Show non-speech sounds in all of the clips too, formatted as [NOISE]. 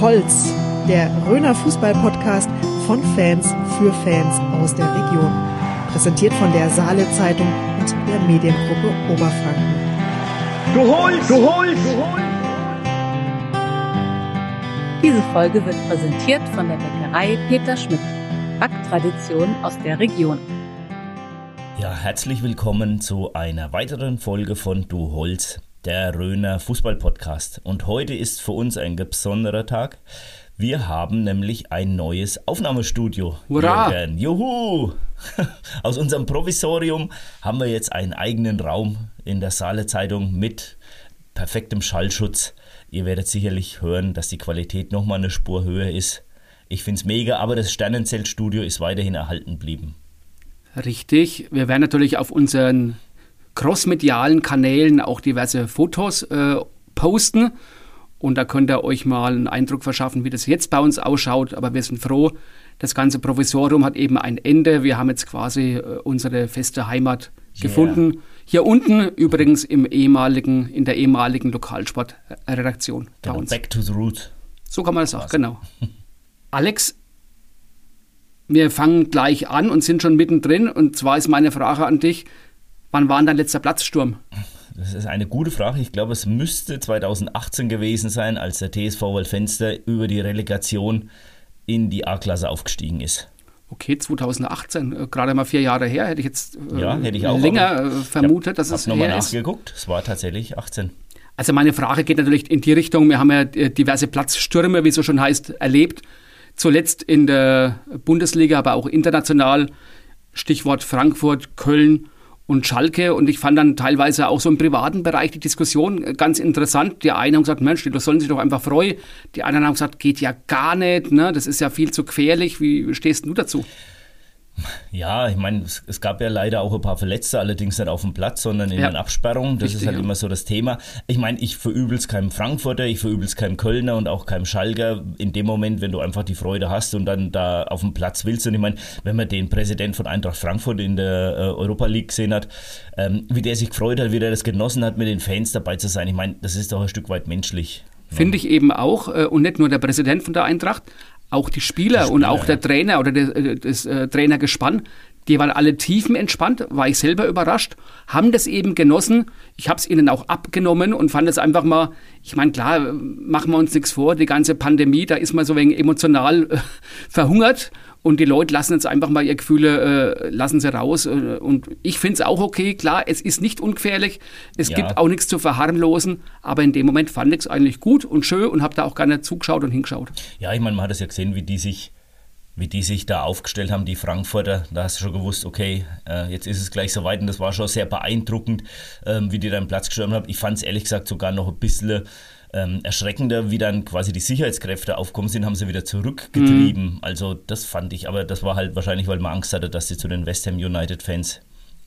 Holz, der Röner Fußball-Podcast von Fans für Fans aus der Region. Präsentiert von der Saale Zeitung und der Mediengruppe Oberfranken. Du holst, du holst, du holst. Diese Folge wird präsentiert von der Bäckerei Peter Schmidt. Backtradition aus der Region. Ja, herzlich willkommen zu einer weiteren Folge von Du Holz, der Röner Fußball-Podcast. Und heute ist für uns ein besonderer Tag. Wir haben nämlich ein neues Aufnahmestudio. Hurra! Jürgen. Juhu! [LAUGHS] Aus unserem Provisorium haben wir jetzt einen eigenen Raum in der Saale Zeitung mit perfektem Schallschutz. Ihr werdet sicherlich hören, dass die Qualität nochmal eine Spur höher ist. Ich finde es mega, aber das Sternenzeltstudio ist weiterhin erhalten geblieben. Richtig. Wir werden natürlich auf unseren crossmedialen Kanälen auch diverse Fotos äh, posten. Und da könnt ihr euch mal einen Eindruck verschaffen, wie das jetzt bei uns ausschaut. Aber wir sind froh, das ganze Provisorium hat eben ein Ende. Wir haben jetzt quasi äh, unsere feste Heimat Yeah. gefunden. Hier unten übrigens im ehemaligen, in der ehemaligen Lokalsportredaktion Genau, back to the root. So kann man das sagen, genau. Alex, wir fangen gleich an und sind schon mittendrin. Und zwar ist meine Frage an dich: Wann war denn dein letzter Platzsturm? Das ist eine gute Frage. Ich glaube, es müsste 2018 gewesen sein, als der TSV Waldfenster über die Relegation in die A-Klasse aufgestiegen ist. Okay, 2018, äh, gerade mal vier Jahre her, hätte ich jetzt äh, Ja, hätte ich auch, länger äh, vermutet, dass ich es nochmal ist. nachgeguckt. Es war tatsächlich 18. Also meine Frage geht natürlich in die Richtung, wir haben ja äh, diverse Platzstürme, wie es so schon heißt, erlebt. Zuletzt in der Bundesliga, aber auch international. Stichwort Frankfurt, Köln und Schalke. Und ich fand dann teilweise auch so im privaten Bereich die Diskussion äh, ganz interessant. Die einen haben gesagt, Mensch, die sollen sich doch einfach freuen. Die anderen haben gesagt, geht ja gar nicht, ne? das ist ja viel zu gefährlich. Wie stehst du dazu? Ja, ich meine, es, es gab ja leider auch ein paar Verletzte, allerdings nicht auf dem Platz, sondern in Ja. den Absperrungen. Das Richtig, ist halt ja. immer so das Thema. Ich meine, ich verübel es keinem Frankfurter, ich verübel es keinem Kölner und auch keinem Schalker. In dem Moment, wenn du einfach die Freude hast und dann da auf dem Platz willst. Und ich meine, wenn man den Präsident von Eintracht Frankfurt in der äh, Europa League gesehen hat, ähm, wie der sich gefreut hat, wie der das genossen hat, mit den Fans dabei zu sein. Ich meine, das ist doch ein Stück weit menschlich. Finde ich eben auch, äh, und nicht nur der Präsident von der Eintracht, auch die Spieler, Die und Spieler, auch der. Trainer oder der, äh, das äh, Trainergespann, die waren alle tiefenentspannt, war ich selber überrascht, haben das eben genossen. Ich habe es ihnen auch abgenommen und fand es einfach mal, ich meine, klar, machen wir uns nichts vor, die ganze Pandemie, da ist man so wenig emotional äh, verhungert und die Leute lassen jetzt einfach mal ihre Gefühle, äh, lassen sie raus. Äh, und ich finde es auch okay, klar, es ist nicht ungefährlich, es Ja. gibt auch nichts zu verharmlosen, aber in dem Moment fand ich es eigentlich gut und schön und habe da auch gerne zugeschaut und hingeschaut. Ja, ich meine, man hat es ja gesehen, wie die sich, wie die sich da aufgestellt haben, die Frankfurter. Da hast du schon gewusst, okay, äh, jetzt ist es gleich soweit und das war schon sehr beeindruckend, ähm, wie die da den Platz gestürmt haben. Ich fand es ehrlich gesagt sogar noch ein bisschen ähm, erschreckender, wie dann quasi die Sicherheitskräfte aufgekommen sind, haben sie wieder zurückgetrieben. Also das fand ich, aber das war halt wahrscheinlich, weil man Angst hatte, dass sie zu den West Ham United Fans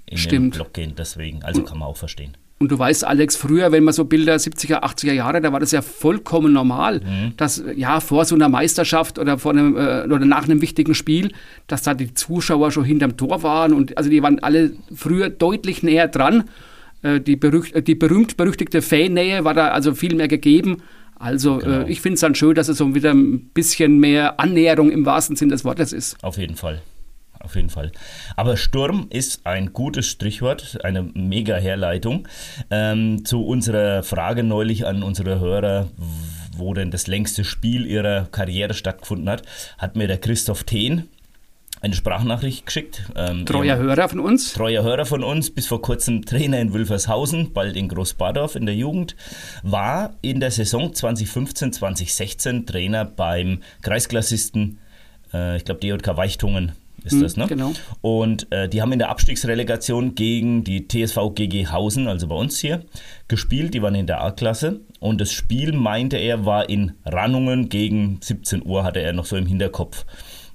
in den Stimmt. Block gehen. Deswegen, also kann man auch verstehen. Und du weißt, Alex, früher, wenn man so Bilder 70er, 80er Jahre, da war das ja vollkommen normal, dass ja vor so einer Meisterschaft oder vor einem äh, oder nach einem wichtigen Spiel, dass da die Zuschauer schon hinterm Tor waren und also die waren alle früher deutlich näher dran. Äh, die, berücht, äh, die berühmt-berüchtigte Fannähe war da also viel mehr gegeben. Also Genau. äh, ich finde es dann schön, dass es so wieder ein bisschen mehr Annäherung im wahrsten Sinn des Wortes ist. Auf jeden Fall. Auf jeden Fall. Aber Sturm ist ein gutes Strichwort, eine mega Herleitung ähm, zu unserer Frage neulich an unsere Hörer, wo denn das längste Spiel ihrer Karriere stattgefunden hat, hat mir der Christoph Thehn eine Sprachnachricht geschickt. Ähm, Treuer Hörer von uns. treuer Hörer von uns, bis vor kurzem Trainer in Wülfershausen, bald in Großbadorf in der Jugend, war in der Saison 2015-2016 Trainer beim Kreisklassisten, äh, ich glaube DJK Weichtungen ist das, ne? genau. Und äh, die haben in der Abstiegsrelegation gegen die TSV GG Hausen, also bei uns hier, gespielt. Die waren in der A-Klasse. Und das Spiel, meinte er, war in Rannungen gegen 17 Uhr, hatte er noch so im Hinterkopf.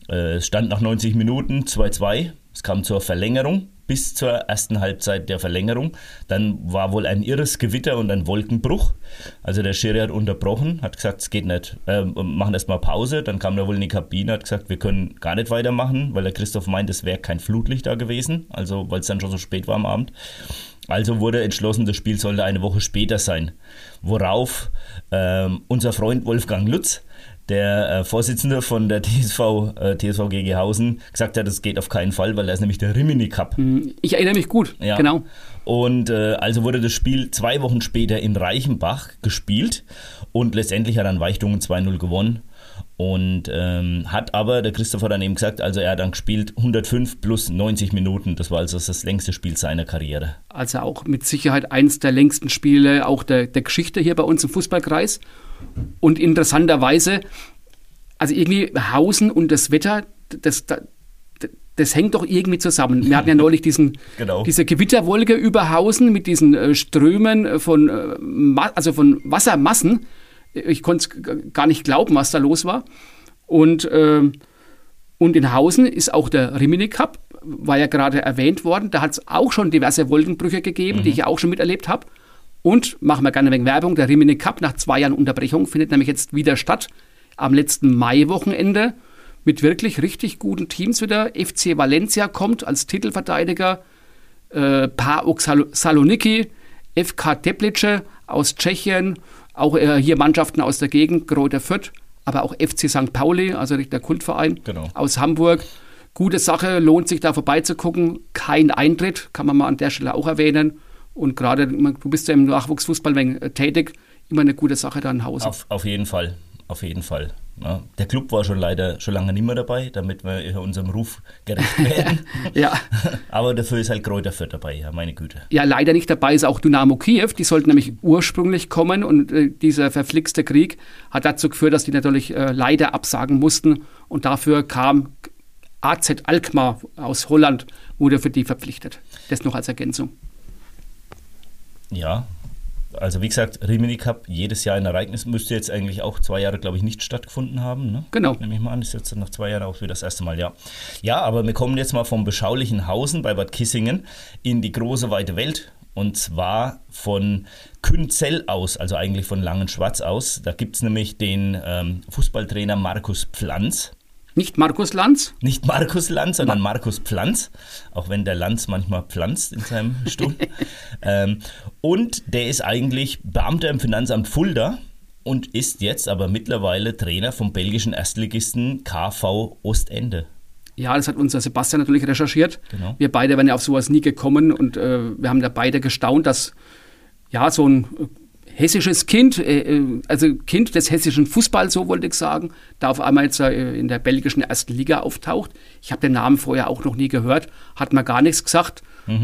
Äh, es stand nach 90 Minuten 2-2. Es kam zur Verlängerung bis zur ersten Halbzeit der Verlängerung. Dann war wohl ein irres Gewitter und ein Wolkenbruch. Also der Schiri hat unterbrochen, hat gesagt, es geht nicht, äh, machen erst mal Pause. Dann kam er wohl in die Kabine, hat gesagt, wir können gar nicht weitermachen, weil der Christoph meint, es wäre kein Flutlicht da gewesen, also weil es dann schon so spät war am Abend. Also wurde entschlossen, das Spiel sollte eine Woche später sein. Worauf ähm, unser Freund Wolfgang Lutz der äh, Vorsitzende von der TSV, äh, TSV Geghausen gesagt hat, das geht auf keinen Fall, weil da ist nämlich der Rimini Cup. Hm, ich erinnere mich gut, Ja. genau. Und äh, also wurde das Spiel zwei Wochen später in Reichenbach gespielt und letztendlich hat dann Weichtungen 2-0 gewonnen. Und ähm, hat aber, der Christopher dann eben gesagt, also er hat dann gespielt 105 plus 90 Minuten. Das war also das längste Spiel seiner Karriere. Also auch mit Sicherheit eins der längsten Spiele auch der, der Geschichte hier bei uns im Fußballkreis. Und interessanterweise, also irgendwie Hausen und das Wetter, das, das, das hängt doch irgendwie zusammen. Wir hatten ja neulich diesen, [LAUGHS] Genau. diese Gewitterwolke über Hausen mit diesen äh, Strömen von, äh, also von Wassermassen. Ich konnte es gar nicht glauben, was da los war. Und, ähm, und in Hausen ist auch der Rimini Cup, war ja gerade erwähnt worden. Da hat es auch schon diverse Wolkenbrüche gegeben, die ich auch schon miterlebt habe. Und machen wir gerne wegen Werbung. Der Rimini Cup nach zwei Jahren Unterbrechung findet nämlich jetzt wieder statt. Am letzten Mai-Wochenende mit wirklich richtig guten Teams wieder. FC Valencia kommt als Titelverteidiger. Äh, PAOK Sal Saloniki, FK Teplice aus Tschechien, auch äh, hier Mannschaften aus der Gegend, Greuther Fürth, aber auch FC St. Pauli, also der Kultverein Genau. aus Hamburg. Gute Sache, lohnt sich da vorbeizugucken. Kein Eintritt, kann man mal an der Stelle auch erwähnen. Und gerade, du bist ja im Nachwuchsfußball äh, tätig, immer eine gute Sache da in Hause. Auf, auf jeden Fall, auf jeden Fall. Ja, der Club war schon leider schon lange nicht mehr dabei, damit wir unserem Ruf gerecht werden. [LAUGHS] Ja. [LAUGHS] Aber dafür ist halt Kräuter Fürth dabei, ja, meine Güte. Ja, leider nicht dabei ist auch Dynamo Kiew. Die sollten nämlich ursprünglich kommen und äh, dieser verflixte Krieg hat dazu geführt, dass die natürlich äh, leider absagen mussten und dafür kam AZ Alkmaar aus Holland, wurde für die verpflichtet. Das noch als Ergänzung. Ja, also wie gesagt, Rimini Cup, jedes Jahr ein Ereignis, müsste jetzt eigentlich auch zwei Jahre, glaube ich, nicht stattgefunden haben. Ne? Genau. Nehme ich mal an, ist jetzt nach zwei Jahren auch wieder das erste Mal, ja. Ja, aber wir kommen jetzt mal vom beschaulichen Hausen bei Bad Kissingen in die große, weite Welt. Und zwar von Künzell aus, also eigentlich von Langenschwarz aus. Da gibt es nämlich den ähm, Fußballtrainer Markus Pflanz. Nicht Markus Lanz, Nicht Markus Lanz, sondern Markus Pflanz, auch wenn der Lanz manchmal pflanzt in seinem [LAUGHS] Stuhl. ähm, und der ist eigentlich Beamter im Finanzamt Fulda und ist jetzt aber mittlerweile Trainer vom belgischen Erstligisten KV Ostende. Ja, das hat unser Sebastian natürlich recherchiert. Genau. Wir beide wären ja auf sowas nie gekommen und äh, wir haben da beide gestaunt, dass ja so ein hessisches Kind, äh, äh, also Kind des hessischen Fußballs, so wollte ich sagen, da auf einmal jetzt äh, in der belgischen ersten Liga auftaucht. Ich habe den Namen vorher auch noch nie gehört, hat mir gar nichts gesagt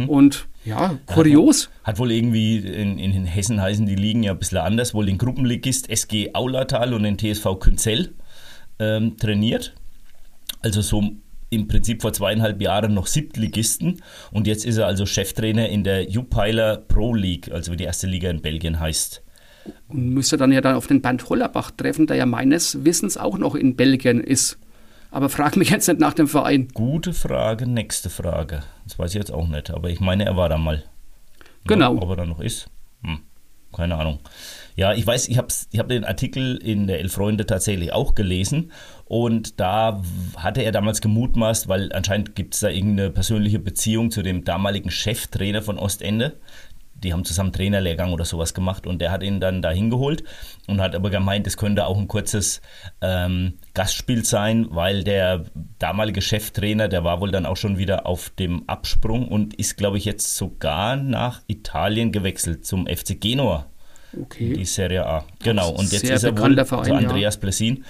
und ja, kurios. Hat wohl irgendwie, in, in Hessen heißen die Ligen ja ein bisschen anders, wohl den Gruppenligist SG Aulatal und den TSV Künzell ähm, trainiert. Also so im Prinzip vor zweieinhalb Jahren noch Siebtligisten und jetzt ist er also Cheftrainer in der Jupiler Pro League, also wie die erste Liga in Belgien heißt. Und müsste dann ja dann auf den Bernd Hollerbach treffen, der ja meines Wissens auch noch in Belgien ist. Aber frag mich jetzt nicht nach dem Verein. Gute Frage, nächste Frage. Das weiß ich jetzt auch nicht, aber ich meine, er war da mal. Genau. Ja, ob er da noch ist? Hm, keine Ahnung. Ja, ich weiß, ich habe ich hab den Artikel in der Elf Freunde tatsächlich auch gelesen und da hatte er damals gemutmaßt, weil anscheinend gibt es da irgendeine persönliche Beziehung zu dem damaligen Cheftrainer von Ostende. Die haben zusammen Trainerlehrgang oder sowas gemacht und der hat ihn dann da hingeholt und hat aber gemeint, es könnte auch ein kurzes ähm, Gastspiel sein, weil der damalige Cheftrainer, der war wohl dann auch schon wieder auf dem Absprung und ist, glaube ich, jetzt sogar nach Italien gewechselt zum FC Genua, die Okay. Serie A. Genau, und jetzt ist er wohl Verein, zu ja. Andreas Blessin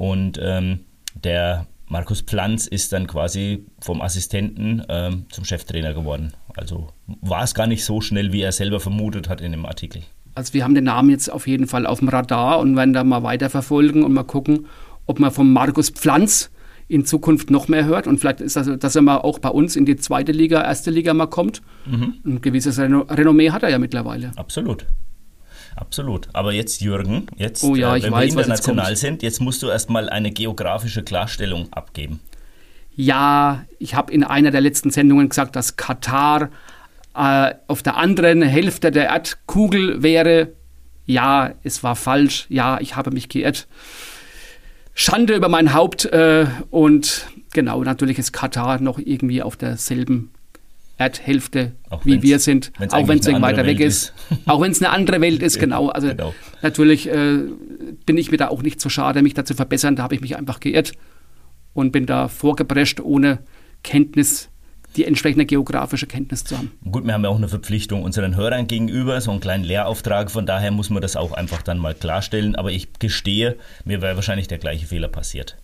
und ähm, der Markus Pflanz ist dann quasi vom Assistenten ähm, zum Cheftrainer geworden. Also war es gar nicht so schnell, wie er selber vermutet hat in dem Artikel. Also wir haben den Namen jetzt auf jeden Fall auf dem Radar und werden da mal weiterverfolgen und mal gucken, ob man von Markus Pflanz in Zukunft noch mehr hört und vielleicht ist das, dass er mal auch bei uns in die zweite Liga, erste Liga mal kommt. Ein gewisses Reno Renommee hat er ja mittlerweile. Absolut. Absolut. Aber jetzt, Jürgen, jetzt, Oh ja, äh, ich wenn weiß, wir jetzt international kommt. sind, jetzt musst du erstmal eine geografische Klarstellung abgeben. Ja, ich habe in einer der letzten Sendungen gesagt, dass Katar äh, auf der anderen Hälfte der Erdkugel wäre. Ja, es war falsch. Ja, ich habe mich geirrt. Schande über mein Haupt. Äh, und genau, natürlich ist Katar noch irgendwie auf derselben Erdhälfte, auch wie wir sind, auch wenn es weiter weg ist. [LAUGHS] auch wenn es eine andere Welt ist, [LAUGHS] genau. Also genau. natürlich äh, bin ich mir da auch nicht so schade, mich da zu verbessern. Da habe ich mich einfach geirrt und bin da vorgeprescht, ohne Kenntnis die entsprechende geografische Kenntnis zu haben. Gut, wir haben ja auch eine Verpflichtung unseren Hörern gegenüber, so einen kleinen Lehrauftrag, von daher muss man das auch einfach dann mal klarstellen. Aber ich gestehe, mir wäre wahrscheinlich der gleiche Fehler passiert.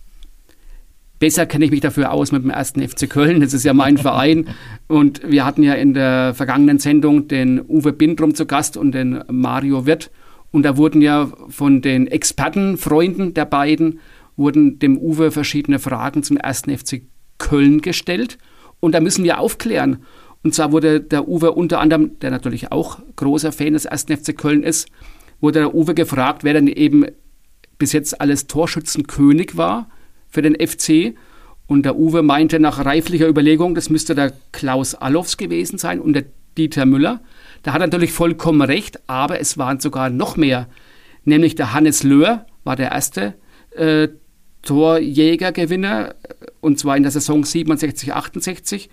Besser kenne ich mich dafür aus mit dem ersten FC Köln. Das ist ja mein Verein. Und wir hatten ja in der vergangenen Sendung den Uwe Bindrum zu Gast und den Mario Wirth. Und da wurden ja von den Expertenfreunden der beiden, wurden dem Uwe verschiedene Fragen zum ersten FC Köln gestellt. Und da müssen wir aufklären. Und zwar wurde der Uwe unter anderem, der natürlich auch großer Fan des ersten FC Köln ist, wurde der Uwe gefragt, wer denn eben bis jetzt alles Torschützenkönig war für den FC. Und der Uwe meinte nach reiflicher Überlegung, das müsste der Klaus Allofs gewesen sein und der Dieter Müller. Da hat er natürlich vollkommen recht, aber es waren sogar noch mehr. Nämlich der Hannes Löhr war der erste äh, Torjägergewinner, und zwar in der Saison 67, 68.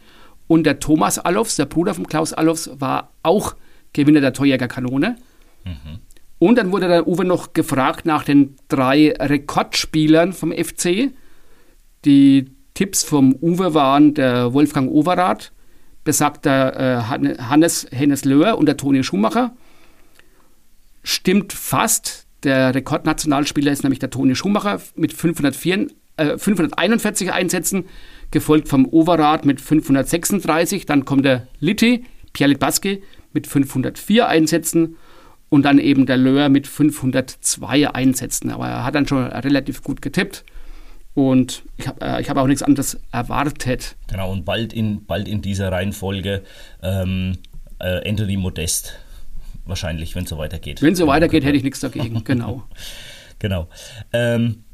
Und der Thomas Allofs, der Bruder von Klaus Allofs, war auch Gewinner der Torjägerkanone. Mhm. Und dann wurde der Uwe noch gefragt nach den drei Rekordspielern vom FC. Die Tipps vom Uwe waren der Wolfgang Overath, besagter äh, Hannes Hennes Löhr und der Toni Schumacher. Stimmt fast. Der Rekordnationalspieler ist nämlich der Toni Schumacher mit 504, äh, 541 Einsätzen, gefolgt vom Overath mit 536. Dann kommt der Litti, Pierre Litbaski, mit 504 Einsätzen und dann eben der Löhr mit 502 Einsätzen. Aber er hat dann schon relativ gut getippt. Und ich habe äh, hab auch nichts anderes erwartet. Genau, und bald in, bald in dieser Reihenfolge ähm, äh, Anthony Modest wahrscheinlich, wenn es so weitergeht. Wenn es so weitergeht, hätte ich nichts dagegen, genau. [LAUGHS] genau. Ähm,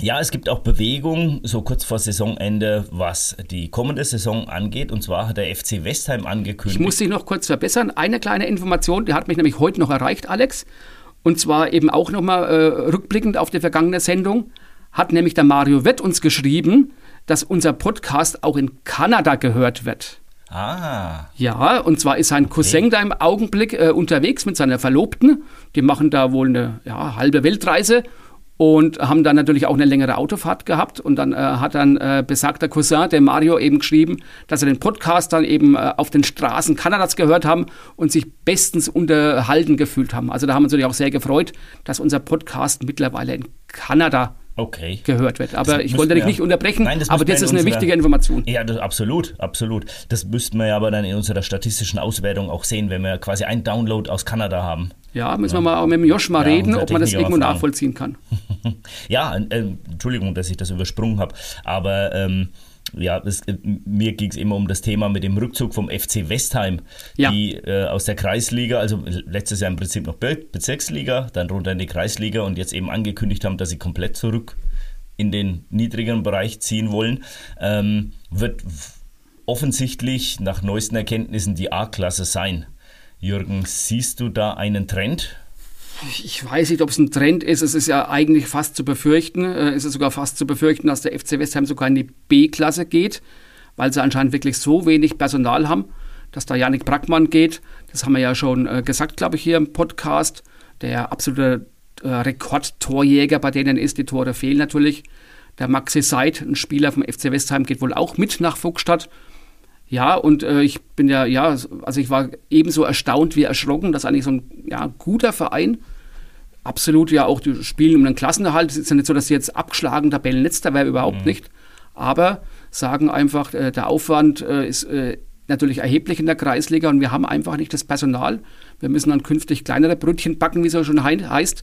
ja, es gibt auch Bewegung, so kurz vor Saisonende, was die kommende Saison angeht. Und zwar hat der FC Westheim angekündigt. Ich muss dich noch kurz verbessern. Eine kleine Information, die hat mich nämlich heute noch erreicht, Alex. Und zwar eben auch nochmal äh, rückblickend auf die vergangene Sendung, hat nämlich der Mario Wett uns geschrieben, dass unser Podcast auch in Kanada gehört wird. Ah. Ja, und zwar ist sein Cousin okay. da im Augenblick äh, unterwegs mit seiner Verlobten. Die machen da wohl eine ja, halbe Weltreise und haben dann natürlich auch eine längere Autofahrt gehabt. Und dann äh, hat dann äh, besagter Cousin, der Mario, eben geschrieben, dass er den Podcast dann eben äh, auf den Straßen Kanadas gehört haben und sich bestens unterhalten gefühlt haben. Also da haben wir uns natürlich auch sehr gefreut, dass unser Podcast mittlerweile in Kanada okay. gehört wird. Aber das ich wollte dich nicht unterbrechen, Nein, das aber das ist eine unserer, wichtige Information. Ja, das, absolut, absolut. Das müssten wir ja aber dann in unserer statistischen Auswertung auch sehen, wenn wir quasi einen Download aus Kanada haben. Ja, müssen ja. wir mal mit dem Josh mal ja, reden, ob man das irgendwo nachvollziehen kann. [LAUGHS] ja, äh, Entschuldigung, dass ich das übersprungen habe, aber ähm, ja, das, äh, mir ging es immer um das Thema mit dem Rückzug vom FC Westheim, ja. die äh, aus der Kreisliga, also letztes Jahr im Prinzip noch Be Bezirksliga, dann runter in die Kreisliga und jetzt eben angekündigt haben, dass sie komplett zurück in den niedrigeren Bereich ziehen wollen, ähm, wird offensichtlich nach neuesten Erkenntnissen die A-Klasse sein. Jürgen, siehst du da einen Trend? Ich weiß nicht, ob es ein Trend ist. Es ist ja eigentlich fast zu befürchten. Äh, es ist sogar fast zu befürchten, dass der FC Westheim sogar in die B-Klasse geht, weil sie anscheinend wirklich so wenig Personal haben, dass da Janik Brackmann geht. Das haben wir ja schon äh, gesagt, glaube ich, hier im Podcast. Der absolute äh, Rekordtorjäger bei denen ist. Die Tore fehlen natürlich. Der Maxi Seid, ein Spieler vom FC Westheim, geht wohl auch mit nach Vogtstadt. Ja, und äh, ich bin ja, ja, also ich war ebenso erstaunt wie erschrocken, dass eigentlich so ein ja, guter Verein absolut ja auch die spielen um den Klassenerhalt. Es ist ja nicht so, dass sie jetzt abgeschlagen Tabellenletzter wäre, überhaupt mhm. nicht. Aber sagen einfach, äh, der Aufwand äh, ist äh, natürlich erheblich in der Kreisliga und wir haben einfach nicht das Personal. Wir müssen dann künftig kleinere Brötchen backen, wie es schon he heißt.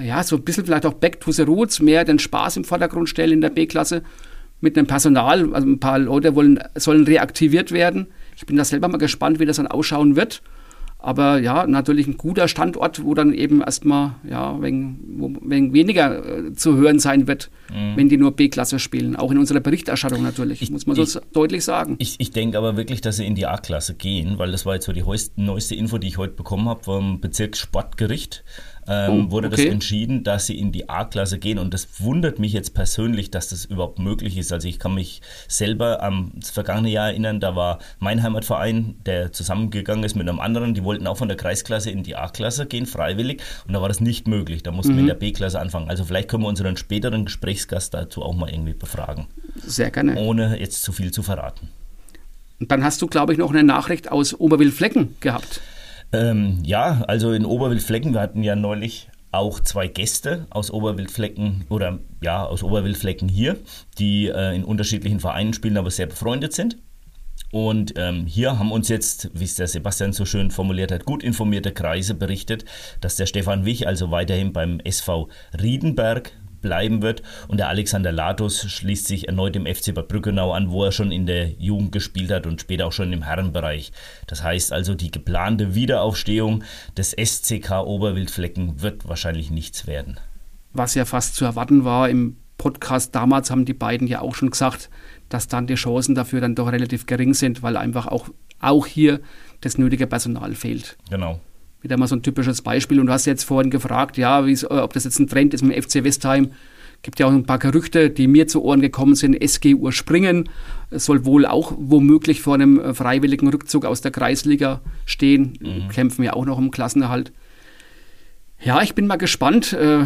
Äh, ja, so ein bisschen vielleicht auch back to the roots, mehr den Spaß im Vordergrund stellen in der B-Klasse mit dem Personal. Also ein paar Leute wollen, sollen reaktiviert werden. Ich bin da selber mal gespannt, wie das dann ausschauen wird. Aber ja, natürlich ein guter Standort, wo dann eben erstmal ja, wegen, weniger äh, zu hören sein wird, mhm. wenn die nur B-Klasse spielen. Auch in unserer Berichterstattung natürlich, ich, muss man so ich, deutlich sagen. Ich, ich denke aber wirklich, dass sie in die A-Klasse gehen, weil das war jetzt so die neueste Info, die ich heute bekommen habe vom Bezirkssportgericht. Ähm, Oh, wurde das okay. entschieden, dass sie in die A-Klasse gehen. Und das wundert mich jetzt persönlich, dass das überhaupt möglich ist. Also ich kann mich selber am vergangene Jahr erinnern, da war mein Heimatverein, der zusammengegangen ist mit einem anderen, die wollten auch von der Kreisklasse in die A-Klasse gehen, freiwillig. Und da war das nicht möglich. Da mussten wir in der B-Klasse anfangen. Also vielleicht können wir unseren späteren Gesprächsgast dazu auch mal irgendwie befragen, Sehr gerne. ohne jetzt zu viel zu verraten. Und dann hast du, glaube ich, noch eine Nachricht aus Oberwildflecken gehabt. Ähm, ja, also in Oberwildflecken, wir hatten ja neulich auch zwei Gäste aus Oberwildflecken oder ja, aus Oberwildflecken hier, die äh, in unterschiedlichen Vereinen spielen, aber sehr befreundet sind. Und ähm, hier haben uns jetzt, wie es der Sebastian so schön formuliert hat, gut informierte Kreise berichtet, dass der Stefan Wich also weiterhin beim SV Riedenberg bleiben wird und der Alexander Latus schließt sich erneut dem FC Bad Brückenau an, wo er schon in der Jugend gespielt hat und später auch schon im Herrenbereich. Das heißt also, die geplante Wiederaufstehung des SCK Oberwildflecken wird wahrscheinlich nichts werden. Was ja fast zu erwarten war im Podcast damals, haben die beiden ja auch schon gesagt, dass dann die Chancen dafür dann doch relativ gering sind, weil einfach auch, auch hier das nötige Personal fehlt. Genau. Wieder mal so ein typisches Beispiel. Und du hast jetzt vorhin gefragt, ja, ob das jetzt ein Trend ist mit dem FC Westheim. Gibt ja auch ein paar Gerüchte, die mir zu Ohren gekommen sind. SG Urspringen es soll wohl auch womöglich vor einem äh, freiwilligen Rückzug aus der Kreisliga stehen. Kämpfen ja auch noch um Klassenerhalt. Ja, ich bin mal gespannt. Äh,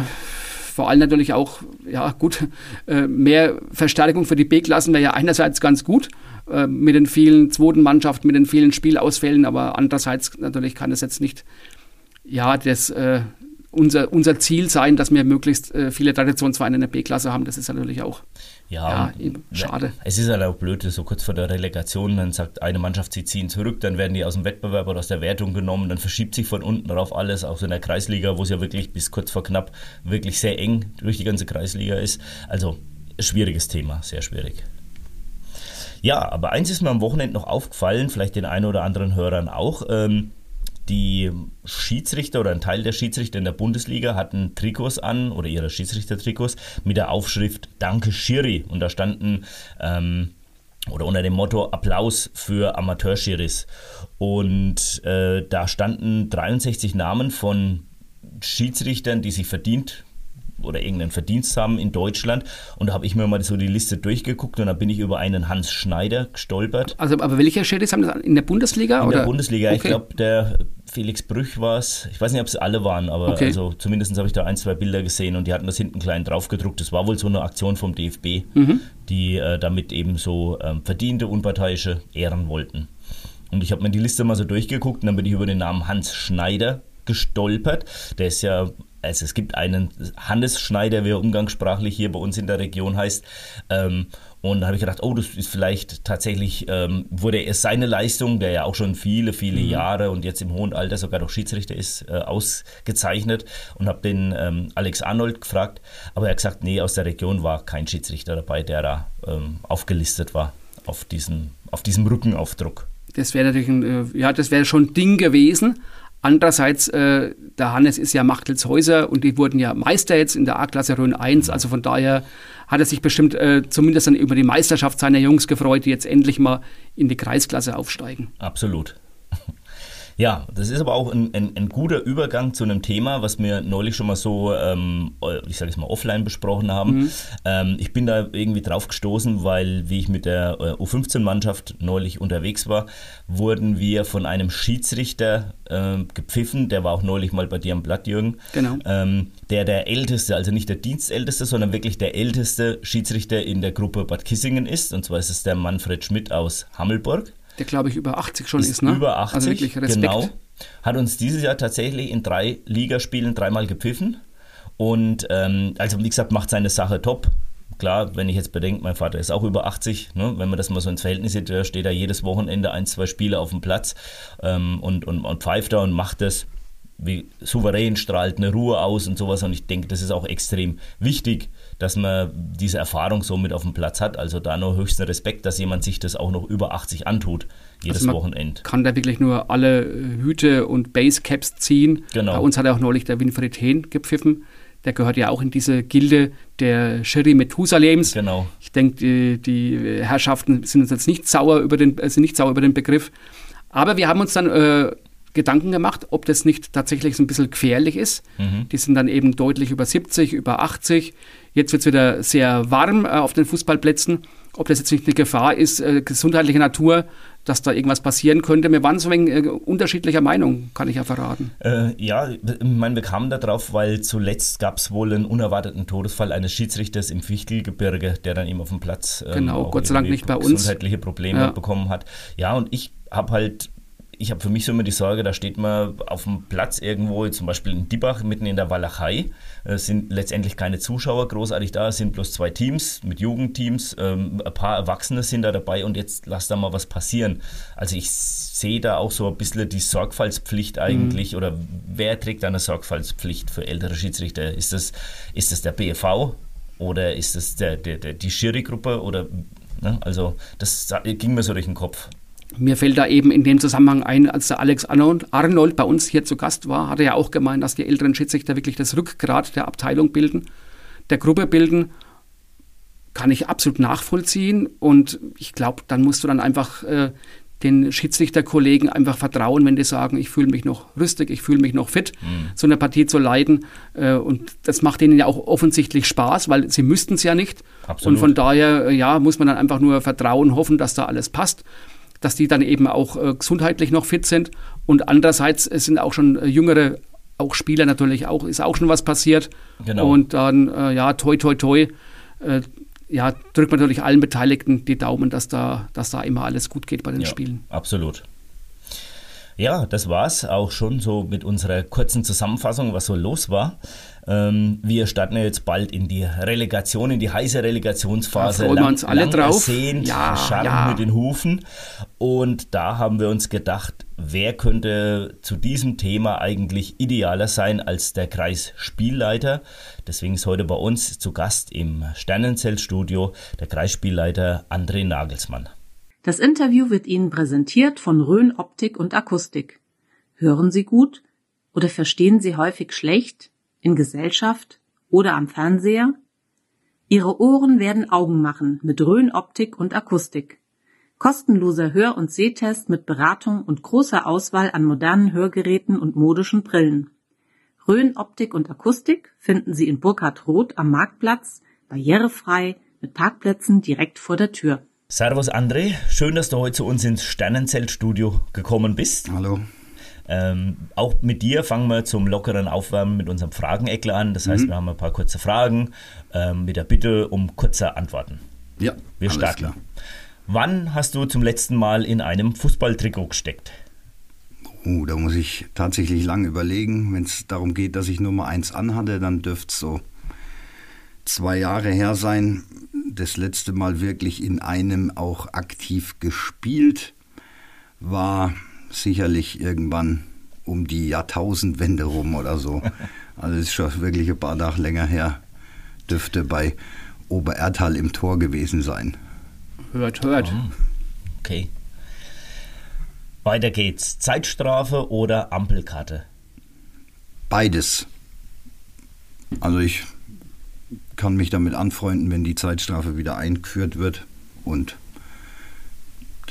vor allem natürlich auch, ja gut, äh, mehr Verstärkung für die B-Klassen wäre ja einerseits ganz gut äh, mit den vielen zweiten Mannschaften, mit den vielen Spielausfällen, aber andererseits natürlich kann es jetzt nicht, ja, das, äh, unser, unser Ziel sein, dass wir möglichst äh, viele Traditionsvereine in der B-Klasse haben. Das ist natürlich auch Ja, Ja, schade. Es ist halt auch blöd, so kurz vor der Relegation, dann sagt eine Mannschaft, sie ziehen zurück, dann werden die aus dem Wettbewerb oder aus der Wertung genommen, dann verschiebt sich von unten drauf alles, auch so in der Kreisliga, wo es ja wirklich bis kurz vor knapp wirklich sehr eng durch die ganze Kreisliga ist. Also schwieriges Thema, sehr schwierig. Ja, aber eins ist mir am Wochenende noch aufgefallen, vielleicht den einen oder anderen Hörern auch. Ähm, die Schiedsrichter oder ein Teil der Schiedsrichter in der Bundesliga hatten Trikots an oder ihre Schiedsrichtertrikots mit der Aufschrift Danke Schiri und da standen ähm, oder unter dem Motto Applaus für Amateurschiris und äh, da standen 63 Namen von Schiedsrichtern, die sich verdient oder irgendeinen Verdienst haben in Deutschland. Und da habe ich mir mal so die Liste durchgeguckt und da bin ich über einen Hans Schneider gestolpert. Also, aber welche Schiris haben das in der Bundesliga? In oder? der Bundesliga, ich Okay. glaube, der Felix Brüch war es. Ich weiß nicht, ob es alle waren, aber Okay. also zumindest habe ich da ein, zwei Bilder gesehen und die hatten das hinten klein draufgedruckt. Das war wohl so eine Aktion vom DFB, Mhm. die äh, damit eben so ähm, verdiente, unparteiische ehren wollten. Und ich habe mir die Liste mal so durchgeguckt und dann bin ich über den Namen Hans Schneider gestolpert. Der ist ja, also es gibt einen Hannes Schneider, wie er umgangssprachlich hier bei uns in der Region heißt. Ähm, und da habe ich gedacht, oh, das ist vielleicht tatsächlich, ähm, wurde er seine Leistung, der ja auch schon viele, viele Jahre und jetzt im hohen Alter sogar noch Schiedsrichter ist, äh, ausgezeichnet. Und habe den ähm, Alex Arnold gefragt, aber er hat gesagt, nee, aus der Region war kein Schiedsrichter dabei, der da ähm, aufgelistet war auf, diesen, auf diesem Rückenaufdruck. Das wäre natürlich ein, äh, ja, das wäre schon ein Ding gewesen. Andererseits, äh, der Hannes ist ja Machtelshäuser und die wurden ja Meister jetzt in der A-Klasse Rhön 1. Also von daher hat er sich bestimmt äh, zumindest dann über die Meisterschaft seiner Jungs gefreut, die jetzt endlich mal in die Kreisklasse aufsteigen. Absolut. Ja, das ist aber auch ein, ein, ein guter Übergang zu einem Thema, was wir neulich schon mal so, ähm, ich sage es mal, offline besprochen haben. Ähm, ich bin da irgendwie drauf gestoßen, weil, wie ich mit der äh, U15-Mannschaft neulich unterwegs war, wurden wir von einem Schiedsrichter äh, gepfiffen, der war auch neulich mal bei dir am Blatt, Jürgen. Genau. Ähm, der der älteste, also nicht der dienstälteste, sondern wirklich der älteste Schiedsrichter in der Gruppe Bad Kissingen ist. Und zwar ist es der Manfred Schmidt aus Hammelburg Der, glaube ich, über 80 schon ist, ist ne? über 80, Also wirklich Respekt. genau. Hat uns dieses Jahr tatsächlich in drei Ligaspielen dreimal gepfiffen. Und ähm, also wie gesagt, macht seine Sache top. Klar, wenn ich jetzt bedenke, mein Vater ist auch über 80, ne? wenn man das mal so ins Verhältnis sieht, der steht da jedes Wochenende ein, zwei Spiele auf dem Platz ähm, und, und, und pfeift da und macht das wie souverän, strahlt eine Ruhe aus und sowas. Und ich denke, das ist auch extrem wichtig, dass man diese Erfahrung so mit auf dem Platz hat. Also da nur höchsten Respekt, dass jemand sich das auch noch über 80 antut, jedes Also man Wochenende. Kann da wirklich nur alle äh, Hüte und Basecaps ziehen. Genau. Bei uns hat auch neulich der Winfried Hehn gepfiffen. Der gehört ja auch in diese Gilde der Schiri Methusalems. Genau. Ich denke, die, die Herrschaften sind uns jetzt nicht sauer über den, äh, sind nicht sauer über den Begriff. Aber wir haben uns dann äh, Gedanken gemacht, ob das nicht tatsächlich so ein bisschen gefährlich ist. Mhm. Die sind dann eben deutlich über 70, über 80. Jetzt wird es wieder sehr warm äh, auf den Fußballplätzen. Ob das jetzt nicht eine Gefahr ist, äh, gesundheitlicher Natur, dass da irgendwas passieren könnte. Wir waren so ein wenig äh, unterschiedlicher Meinung, kann ich ja verraten. Äh, ja, ich meine, wir kamen da drauf, weil zuletzt gab es wohl einen unerwarteten Todesfall eines Schiedsrichters im Fichtelgebirge, der dann eben auf dem Platz ähm, genau, Gott sei Dank nicht bei uns gesundheitliche Probleme ja. bekommen hat. Ja, und ich habe halt ich habe für mich so immer die Sorge, da steht man auf dem Platz irgendwo, zum Beispiel in Dibach, mitten in der Walachei. Es sind letztendlich keine Zuschauer großartig da, es sind bloß zwei Teams mit Jugendteams, ähm, ein paar Erwachsene sind da dabei und jetzt lass da mal was passieren. Also ich sehe da auch so ein bisschen die Sorgfaltspflicht eigentlich mhm. oder wer trägt eine Sorgfaltspflicht für ältere Schiedsrichter? Ist das, ist das der BFV oder ist das der, der, der die Schiri-Gruppe oder ne? also das ging mir so durch den Kopf. Mir fällt da eben in dem Zusammenhang ein, als der Alex Arnold bei uns hier zu Gast war, hat er ja auch gemeint, dass die älteren Schiedsrichter wirklich das Rückgrat der Abteilung bilden, der Gruppe bilden. Kann ich absolut nachvollziehen und ich glaube, dann musst du dann einfach äh, den Schiedsrichterkollegen einfach vertrauen, wenn die sagen, ich fühle mich noch rüstig, ich fühle mich noch fit, mhm. so eine Partie zu leiten. Äh, und das macht ihnen ja auch offensichtlich Spaß, weil sie müssten es ja nicht. Absolut. Und von daher, äh, ja, muss man dann einfach nur vertrauen, hoffen, dass da alles passt dass die dann eben auch äh, gesundheitlich noch fit sind. Und andererseits sind auch schon äh, jüngere, auch Spieler natürlich auch, ist auch schon was passiert. Genau. Und dann, äh, ja, toi, toi, toi, äh, ja, drückt man natürlich allen Beteiligten die Daumen, dass da, dass da immer alles gut geht bei den ja, Spielen. Absolut. Ja, das war's auch schon so mit unserer kurzen Zusammenfassung, was so los war. Ähm, wir starten ja jetzt bald in die Relegation, in die heiße Relegationsphase. Da freuen wir uns alle drauf. Ersehnt, ja, Scharren ja. mit den Hufen. Und da haben wir uns gedacht, wer könnte zu diesem Thema eigentlich idealer sein als der Kreisspielleiter? Deswegen ist heute bei uns zu Gast im Sternenzeltstudio der Kreisspielleiter André Nagelsmann. Das Interview wird Ihnen präsentiert von Rhön Optik und Akustik. Hören Sie gut oder verstehen Sie häufig schlecht in Gesellschaft oder am Fernseher? Ihre Ohren werden Augen machen mit Rhön Optik und Akustik. Kostenloser Hör- und Sehtest mit Beratung und großer Auswahl an modernen Hörgeräten und modischen Brillen. Rhön Optik und Akustik finden Sie in Burkhard Roth am Marktplatz, barrierefrei, mit Parkplätzen direkt vor der Tür. Servus André, schön, dass du heute zu uns ins Sternenzeltstudio gekommen bist. Hallo. Ähm, auch mit dir fangen wir zum lockeren Aufwärmen mit unserem Frageneckler an. Das heißt, mhm. wir haben ein paar kurze Fragen ähm, mit der Bitte um kurze Antworten. Ja, wir starten. Klar. Wann hast du zum letzten Mal in einem Fußballtrikot gesteckt? Oh, da muss ich tatsächlich lang überlegen. Wenn es darum geht, dass ich Nummer eins anhatte, dann dürfte es so zwei Jahre her sein das letzte Mal wirklich in einem auch aktiv gespielt, war sicherlich irgendwann um die Jahrtausendwende rum oder so. [LAUGHS] Also es ist schon wirklich ein paar Tage länger her. Dürfte bei Obererdal im Tor gewesen sein. Hört, hört. Oh, okay. Weiter geht's. Zeitstrafe oder Ampelkarte? Beides. Also ich kann mich damit anfreunden, wenn die Zeitstrafe wieder eingeführt wird. Und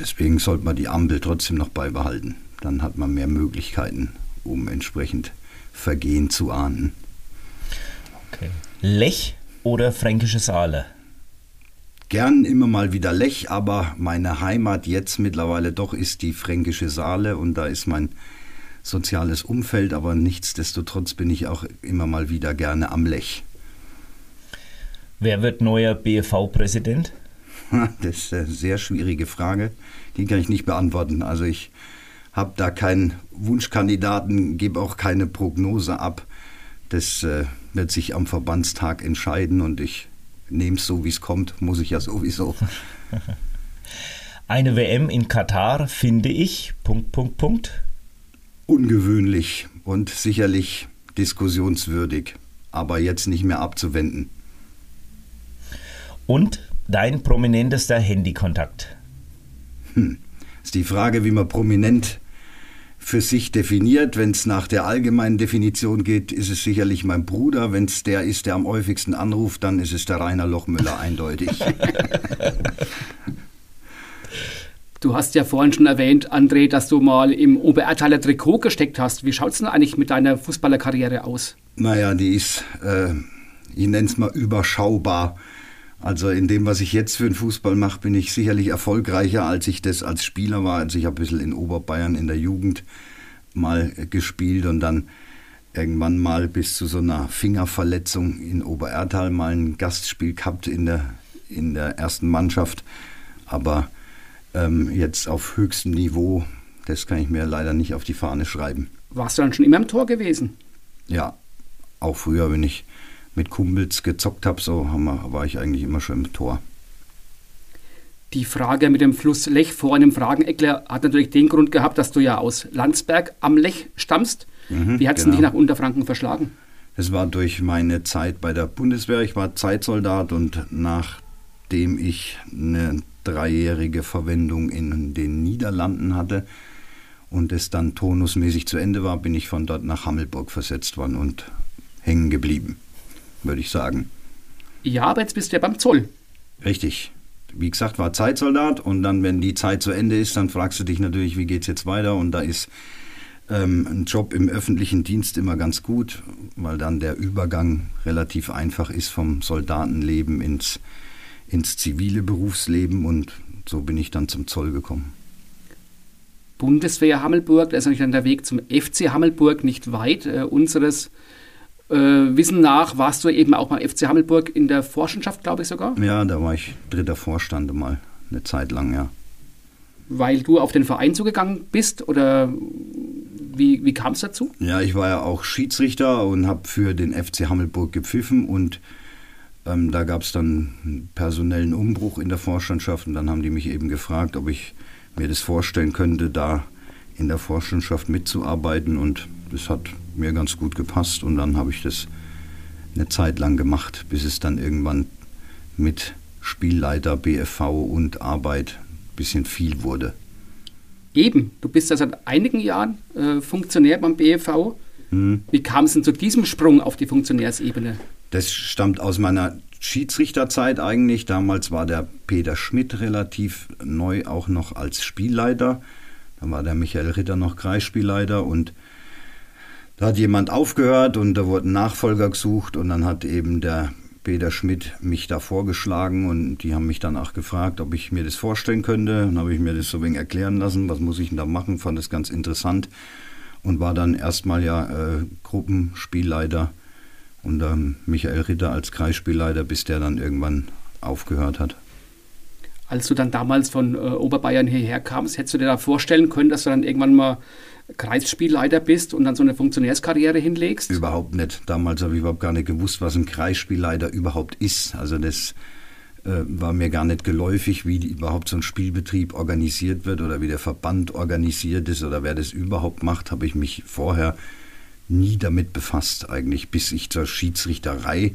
deswegen sollte man die Ampel trotzdem noch beibehalten. Dann hat man mehr Möglichkeiten, um entsprechend Vergehen zu ahnden. Okay. Lech oder Fränkische Saale? Gern immer mal wieder Lech, aber meine Heimat jetzt mittlerweile doch ist die Fränkische Saale und da ist mein soziales Umfeld, aber nichtsdestotrotz bin ich auch immer mal wieder gerne am Lech. Wer wird neuer BFV-Präsident? [LAUGHS] Das ist eine sehr schwierige Frage. Die kann ich nicht beantworten. Also ich habe da keinen Wunschkandidaten, gebe auch keine Prognose ab. Das äh, wird sich am Verbandstag entscheiden und ich nehme es so, wie es kommt. Muss ich ja sowieso. Eine WM in Katar finde ich. Punkt, Punkt, Punkt. Ungewöhnlich und sicherlich diskussionswürdig, aber jetzt nicht mehr abzuwenden. Und dein prominentester Handykontakt? Hm. Ist die Frage, wie man prominent für sich definiert. Wenn es nach der allgemeinen Definition geht, ist es sicherlich mein Bruder. Wenn es der ist, der am häufigsten anruft, dann ist es der Rainer Lochmüller [LAUGHS] eindeutig. Du hast ja vorhin schon erwähnt, André, dass du mal im Oberertaler Trikot gesteckt hast. Wie schaut es denn eigentlich mit deiner Fußballerkarriere aus? Naja, die ist, äh, ich nenne es mal überschaubar. Also in dem, was ich jetzt für den Fußball mache, bin ich sicherlich erfolgreicher, als ich das als Spieler war. Also ich habe ein bisschen in Oberbayern in der Jugend mal gespielt und dann irgendwann mal bis zu so einer Fingerverletzung in Oberertal mal ein Gastspiel gehabt in der, in der ersten Mannschaft. Aber ähm, jetzt auf höchstem Niveau, das kann ich mir leider nicht auf die Fahne schreiben. Warst du dann schon immer im Tor gewesen? Ja, auch früher, wenn ich mit Kumpels gezockt habe, so war ich eigentlich immer schon im Tor. Die Frage mit dem Fluss Lech vor einem Frageneckler hat natürlich den Grund gehabt, dass du ja aus Landsberg am Lech stammst. Mhm, Wie hat es genau. dich nach Unterfranken verschlagen? Es war durch meine Zeit bei der Bundeswehr. Ich war Zeitsoldat und nachdem ich eine dreijährige Verwendung in den Niederlanden hatte und es dann tonusmäßig zu Ende war, bin ich von dort nach Hammelburg versetzt worden und hängen geblieben, würde ich sagen. Ja, aber jetzt bist du ja beim Zoll. Richtig. Wie gesagt, war Zeitsoldat und dann, wenn die Zeit zu Ende ist, dann fragst du dich natürlich, wie geht es jetzt weiter und da ist ähm, ein Job im öffentlichen Dienst immer ganz gut, weil dann der Übergang relativ einfach ist vom Soldatenleben ins, ins zivile Berufsleben und so bin ich dann zum Zoll gekommen. Bundeswehr Hammelburg, da ist natürlich dann der Weg zum FC Hammelburg nicht weit. Äh, unseres äh, Wissen nach warst du eben auch beim FC Hammelburg in der Forschenschaft, glaube ich sogar. Ja, da war ich dritter Vorstand mal eine Zeit lang, ja. Weil du auf den Verein zugegangen bist oder wie, wie kam es dazu? Ja, ich war ja auch Schiedsrichter und habe für den FC Hammelburg gepfiffen und ähm, da gab es dann einen personellen Umbruch in der Vorstandschaft und dann haben die mich eben gefragt, ob ich mir das vorstellen könnte, da in der Vorstandschaft mitzuarbeiten und das hat mir ganz gut gepasst und dann habe ich das eine Zeit lang gemacht, bis es dann irgendwann mit Spielleiter, BFV und Arbeit ein bisschen viel wurde. Eben, du bist ja seit einigen Jahren äh, Funktionär beim BFV. Hm. Wie kam es denn zu diesem Sprung auf die Funktionärsebene? Das stammt aus meiner Schiedsrichterzeit eigentlich. Damals war der Peter Schmidt relativ neu auch noch als Spielleiter. Dann war der Michael Ritter noch Kreisspielleiter und da hat jemand aufgehört und da wurde ein Nachfolger gesucht und dann hat eben der Peter Schmidt mich da vorgeschlagen und die haben mich dann auch gefragt, ob ich mir das vorstellen könnte. Dann habe ich mir das so ein wenig erklären lassen, was muss ich denn da machen, fand das ganz interessant und war dann erstmal ja äh, Gruppenspielleiter und ähm, Michael Ritter als Kreisspielleiter, bis der dann irgendwann aufgehört hat. Als du dann damals von äh, Oberbayern hierher kamst, hättest du dir da vorstellen können, dass du dann irgendwann mal Kreisspielleiter bist und dann so eine Funktionärskarriere hinlegst? Überhaupt nicht. Damals habe ich überhaupt gar nicht gewusst, was ein Kreisspielleiter überhaupt ist. Also das äh, war mir gar nicht geläufig, wie überhaupt so ein Spielbetrieb organisiert wird oder wie der Verband organisiert ist oder wer das überhaupt macht, habe ich mich vorher nie damit befasst, eigentlich, bis ich zur Schiedsrichterei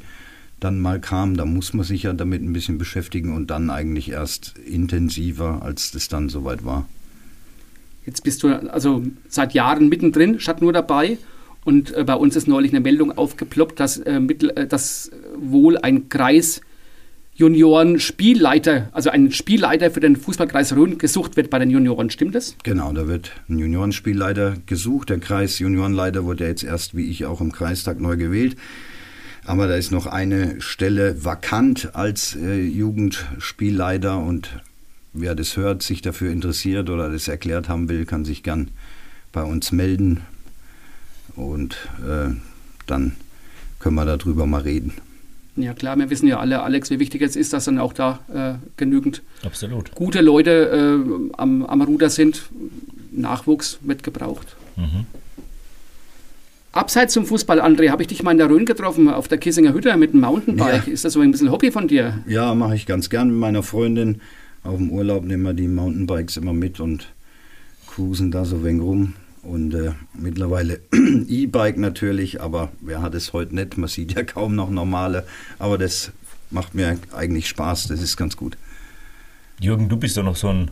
dann mal kam. Da muss man sich ja damit ein bisschen beschäftigen und dann eigentlich erst intensiver, als das dann soweit war. Jetzt bist du also seit Jahren mittendrin, statt nur dabei. Und äh, bei uns ist neulich eine Meldung aufgeploppt, dass, äh, mittel, äh, dass wohl ein Kreis Junioren-Spielleiter, also ein Spielleiter für den Fußballkreis Rhön gesucht wird bei den Junioren. Stimmt das? Genau, da wird ein Juniorenspielleiter gesucht. Der Kreis Juniorenleiter wurde jetzt erst, wie ich auch im Kreistag neu gewählt. Aber da ist noch eine Stelle vakant als äh, Jugendspielleiter und wer das hört, sich dafür interessiert oder das erklärt haben will, kann sich gern bei uns melden und äh, dann können wir darüber mal reden. Ja klar, wir wissen ja alle, Alex, wie wichtig es ist, dass dann auch da äh, genügend Absolut. gute Leute äh, am, am, Ruder sind. Nachwuchs wird gebraucht. Mhm. Abseits zum Fußball, André, habe ich dich mal in der Rhön getroffen, auf der Kissinger Hütte mit dem Mountainbike. Ja. Ist das so ein bisschen Hobby von dir? Ja, mache ich ganz gern mit meiner Freundin auf dem Urlaub nehmen wir die Mountainbikes immer mit und cruisen da so wenig rum. Und äh, mittlerweile [CLEARS THROAT] E-Bike natürlich, aber wer hat es heute nicht? Man sieht ja kaum noch normale, aber das macht mir eigentlich Spaß, das ist ganz gut. Jürgen, du bist doch noch so ein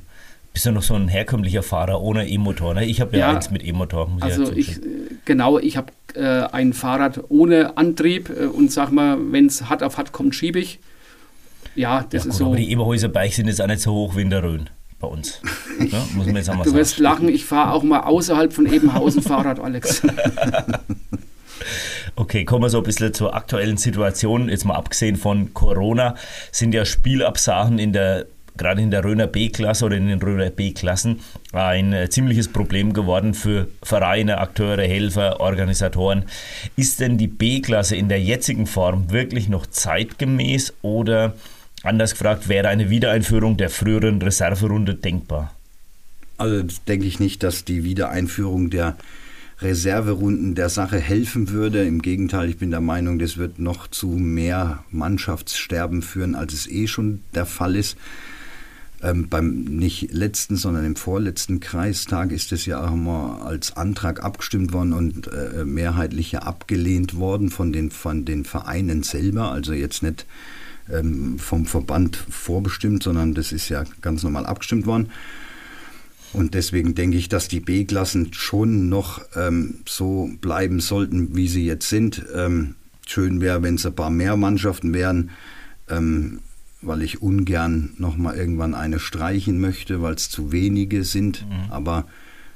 bist du noch so ein herkömmlicher Fahrer ohne E-Motor, ne? Ich habe ja, ja, eins mit E-Motor. Also ich, genau, ich habe äh, ein Fahrrad ohne Antrieb äh, und sag mal, wenn es hart auf hart kommt, schiebe ich. Ja, das ja, ist gut, so. Aber die Eberhäuser Beich sind jetzt auch nicht so hoch wie in der Rhön. bei uns. Ja, muss man jetzt einmal du sagen. wirst lachen, ich fahre auch mal außerhalb von Ebenhausen Fahrrad, Alex. [LAUGHS] Okay, kommen wir so ein bisschen zur aktuellen Situation. Jetzt mal abgesehen von Corona sind ja Spielabsagen in der gerade in der Röner B-Klasse oder in den Röner B-Klassen ein äh, ziemliches Problem geworden für Vereine, Akteure, Helfer, Organisatoren. Ist denn die B-Klasse in der jetzigen Form wirklich noch zeitgemäß oder anders gefragt, wäre eine Wiedereinführung der früheren Reserverunde denkbar? Also denke ich nicht, dass die Wiedereinführung der Reserverunden der Sache helfen würde. Im Gegenteil, ich bin der Meinung, das wird noch zu mehr Mannschaftssterben führen, als es eh schon der Fall ist. Ähm, beim nicht letzten, sondern im vorletzten Kreistag ist es ja auch immer als Antrag abgestimmt worden und äh, mehrheitlich ja abgelehnt worden von den, von den Vereinen selber. Also jetzt nicht ähm, vom Verband vorbestimmt, sondern das ist ja ganz normal abgestimmt worden. Und deswegen denke ich, dass die B-Klassen schon noch ähm, so bleiben sollten, wie sie jetzt sind. Ähm, schön wäre, wenn es ein paar mehr Mannschaften wären, ähm, weil ich ungern nochmal irgendwann eine streichen möchte, weil es zu wenige sind. Mhm. Aber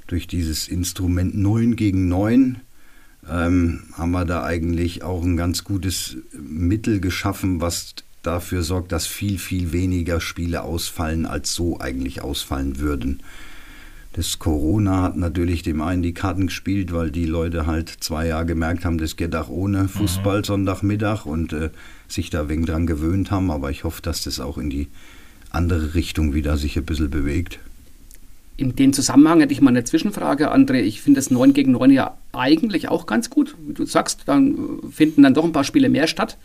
durch dieses Instrument 9 gegen 9 ähm, haben wir da eigentlich auch ein ganz gutes Mittel geschaffen, was dafür sorgt, dass viel, viel weniger Spiele ausfallen, als so eigentlich ausfallen würden. Das Corona hat natürlich dem einen die Karten gespielt, weil die Leute halt zwei Jahre gemerkt haben, das geht auch ohne Fußball mhm. Sonntagmittag und äh, sich da wegen dran gewöhnt haben. Aber ich hoffe, dass das auch in die andere Richtung wieder sich ein bisschen bewegt. In dem Zusammenhang hätte ich mal eine Zwischenfrage, André. Ich finde das 9 gegen 9 ja eigentlich auch ganz gut. Wie du sagst, dann finden dann doch ein paar Spiele mehr statt.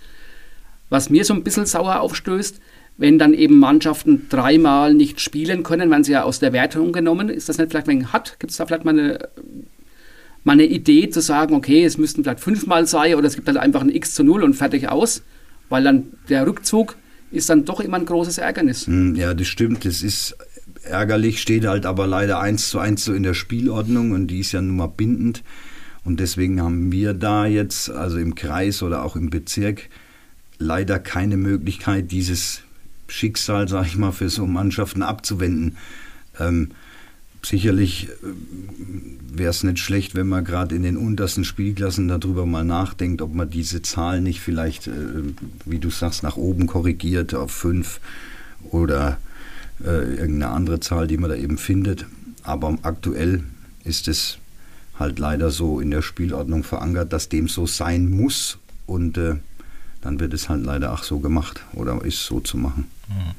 Was mir so ein bisschen sauer aufstößt, wenn dann eben Mannschaften dreimal nicht spielen können, werden sie ja aus der Wertung genommen. Ist das nicht vielleicht ein hat? Gibt es da vielleicht mal eine, mal eine Idee zu sagen, okay, es müssten vielleicht fünfmal sein oder es gibt halt einfach ein X zu 0 und fertig aus, weil dann der Rückzug ist dann doch immer ein großes Ärgernis. Hm, ja, das stimmt. Das ist ärgerlich, steht halt aber leider eins zu eins so in der Spielordnung und die ist ja nun mal bindend. Und deswegen haben wir da jetzt, also im Kreis oder auch im Bezirk, leider keine Möglichkeit, dieses Schicksal, sag ich mal, für so Mannschaften abzuwenden. Ähm, sicherlich äh, wäre es nicht schlecht, wenn man gerade in den untersten Spielklassen darüber mal nachdenkt, ob man diese Zahl nicht vielleicht, äh, wie du sagst, nach oben korrigiert auf fünf oder äh, irgendeine andere Zahl, die man da eben findet. Aber aktuell ist es halt leider so in der Spielordnung verankert, dass dem so sein muss und äh, dann wird es halt leider auch so gemacht oder ist so zu machen. Mhm.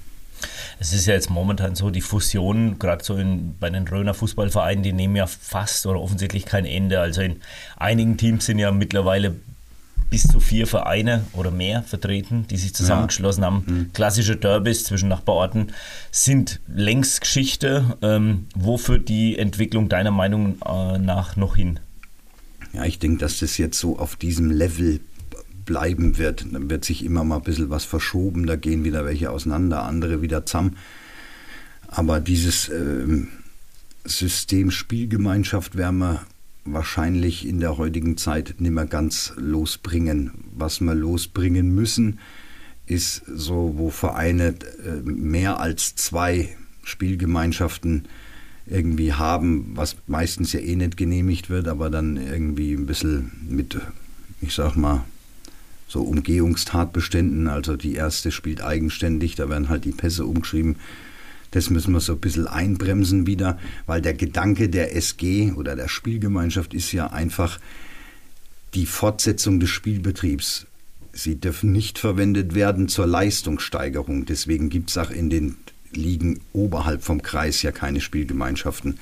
Es ist ja jetzt momentan so, die Fusionen, gerade so in, bei den Röner Fußballvereinen, die nehmen ja fast oder offensichtlich kein Ende. Also in einigen Teams sind ja mittlerweile bis zu vier Vereine oder mehr vertreten, die sich zusammengeschlossen ja. haben. Mhm. Klassische Derbys zwischen Nachbarorten sind längst Geschichte. Ähm, wo führt die Entwicklung deiner Meinung äh, nach noch hin? Ja, ich denke, dass das jetzt so auf diesem Level bleiben wird. Dann wird sich immer mal ein bisschen was verschoben, da gehen wieder welche auseinander, andere wieder zusammen. Aber dieses äh, System Spielgemeinschaft werden wir wahrscheinlich in der heutigen Zeit nicht mehr ganz losbringen. Was wir losbringen müssen, ist so, wo Vereine äh, mehr als zwei Spielgemeinschaften irgendwie haben, was meistens ja eh nicht genehmigt wird, aber dann irgendwie ein bisschen mit, ich sag mal, so Umgehungstatbeständen. Also die erste spielt eigenständig, da werden halt die Pässe umgeschrieben. Das müssen wir so ein bisschen einbremsen wieder, weil der Gedanke der SG oder der Spielgemeinschaft ist ja einfach die Fortsetzung des Spielbetriebs. Sie dürfen nicht verwendet werden zur Leistungssteigerung. Deswegen gibt es auch in den Ligen oberhalb vom Kreis ja keine Spielgemeinschaften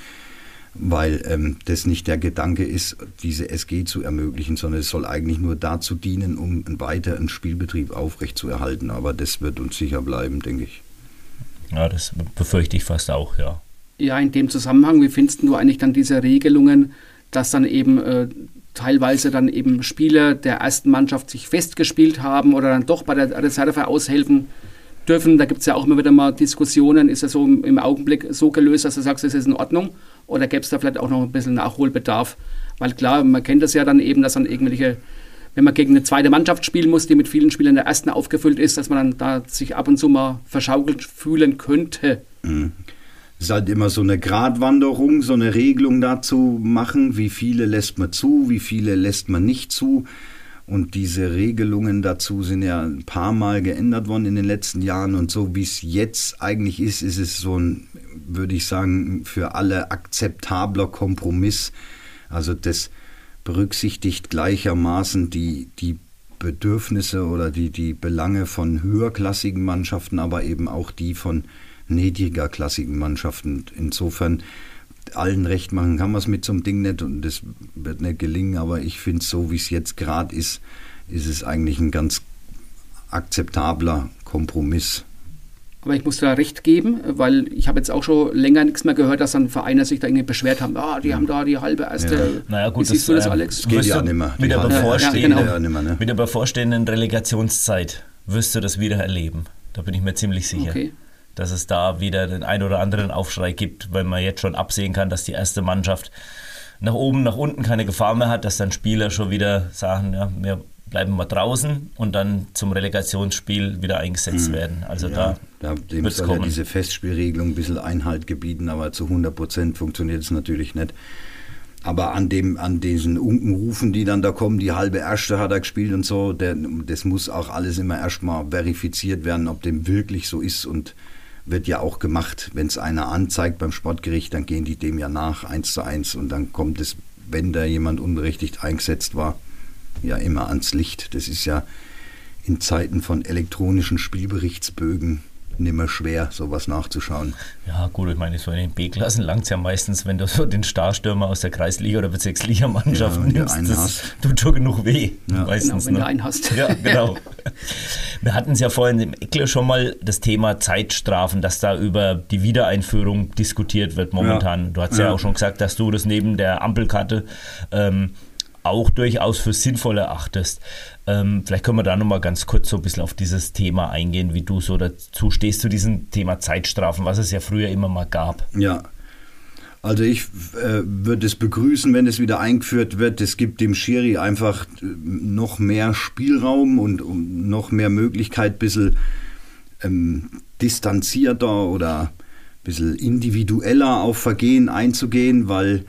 weil ähm, das nicht der Gedanke ist, diese SG zu ermöglichen, sondern es soll eigentlich nur dazu dienen, um einen weiteren Spielbetrieb aufrechtzuerhalten. Aber das wird uns sicher bleiben, denke ich. Ja, das befürchte ich fast auch, ja. Ja, in dem Zusammenhang, wie findest du eigentlich dann diese Regelungen, dass dann eben äh, teilweise dann eben Spieler der ersten Mannschaft sich festgespielt haben oder dann doch bei der Reserve aushelfen dürfen? Da gibt es ja auch immer wieder mal Diskussionen. Ist das so im Augenblick so gelöst, dass du sagst, es ist in Ordnung? Oder gäbe es da vielleicht auch noch ein bisschen Nachholbedarf? Weil klar, man kennt das ja dann eben, dass dann irgendwelche, wenn man gegen eine zweite Mannschaft spielen muss, die mit vielen Spielern der ersten aufgefüllt ist, dass man dann da sich ab und zu mal verschaukelt fühlen könnte. Mhm. Es ist halt immer so eine Gratwanderung, so eine Regelung dazu machen, wie viele lässt man zu, wie viele lässt man nicht zu. Und diese Regelungen dazu sind ja ein paar Mal geändert worden in den letzten Jahren. Und so wie es jetzt eigentlich ist, ist es so ein, würde ich sagen, für alle akzeptabler Kompromiss. Also das berücksichtigt gleichermaßen die, die Bedürfnisse oder die, die Belange von höherklassigen Mannschaften, aber eben auch die von niedrigerklassigen Mannschaften. Insofern allen recht machen kann man es mit so einem Ding nicht und das wird nicht gelingen, aber ich finde, so wie es jetzt gerade ist, ist es eigentlich ein ganz akzeptabler Kompromiss. Aber ich muss da recht geben, weil ich habe jetzt auch schon länger nichts mehr gehört, dass dann Vereine sich da irgendwie beschwert haben. Ah, die haben da die halbe erste. Ja. Naja, gut, Wie siehst du das, äh, Alex? Geht ja nicht mehr. Mit der, bevorstehenden, Ja, genau. ne? mit der bevorstehenden Relegationszeit wirst du das wieder erleben. Da bin ich mir ziemlich sicher. Okay. Dass es da wieder den ein oder anderen Aufschrei gibt, weil man jetzt schon absehen kann, dass die erste Mannschaft nach oben, nach unten keine Gefahr mehr hat, dass dann Spieler schon wieder sagen, ja, wir bleiben mal draußen und dann zum Relegationsspiel wieder eingesetzt werden. Also Ja, da da dem ja diese Festspielregelung ein bisschen Einhalt gebieten, aber zu 100 Prozent funktioniert es natürlich nicht. Aber an, dem, an diesen Unkenrufen, die dann da kommen, die halbe Erste hat er gespielt und so, der, das muss auch alles immer erstmal verifiziert werden, ob dem wirklich so ist und wird ja auch gemacht. Wenn es einer anzeigt beim Sportgericht, dann gehen die dem ja nach, eins zu eins und dann kommt es, wenn da jemand unberechtigt eingesetzt war, ja immer ans Licht. Das ist ja in Zeiten von elektronischen Spielberichtsbögen nimmer schwer, sowas nachzuschauen. Ja, gut, ich meine, so in den B-Klassen langt es ja meistens, wenn du so den Starstürmer aus der Kreisliga- oder Bezirksligamannschaft Ja, wenn du nimmst. einen Das hast. tut schon genug weh. Ja. Meistens, Genau, wenn ne? du einen hast. Ja, [LAUGHS] genau. Wir hatten es ja vorhin im Eckler schon mal das Thema Zeitstrafen, dass da über die Wiedereinführung diskutiert wird momentan. Ja. Du hast ja. Ja. auch schon gesagt, dass du das neben der Ampelkarte ähm, auch durchaus für sinnvoll erachtest. Ähm, vielleicht können wir da nochmal ganz kurz so ein bisschen auf dieses Thema eingehen, wie du so dazu stehst zu diesem Thema Zeitstrafen, was es ja früher immer mal gab. Ja. Also ich äh, würde es begrüßen, wenn es wieder eingeführt wird. Es gibt dem Schiri einfach äh, noch mehr Spielraum und um noch mehr Möglichkeit, ein bisschen ähm, distanzierter oder ein bisschen individueller auf Vergehen einzugehen, weil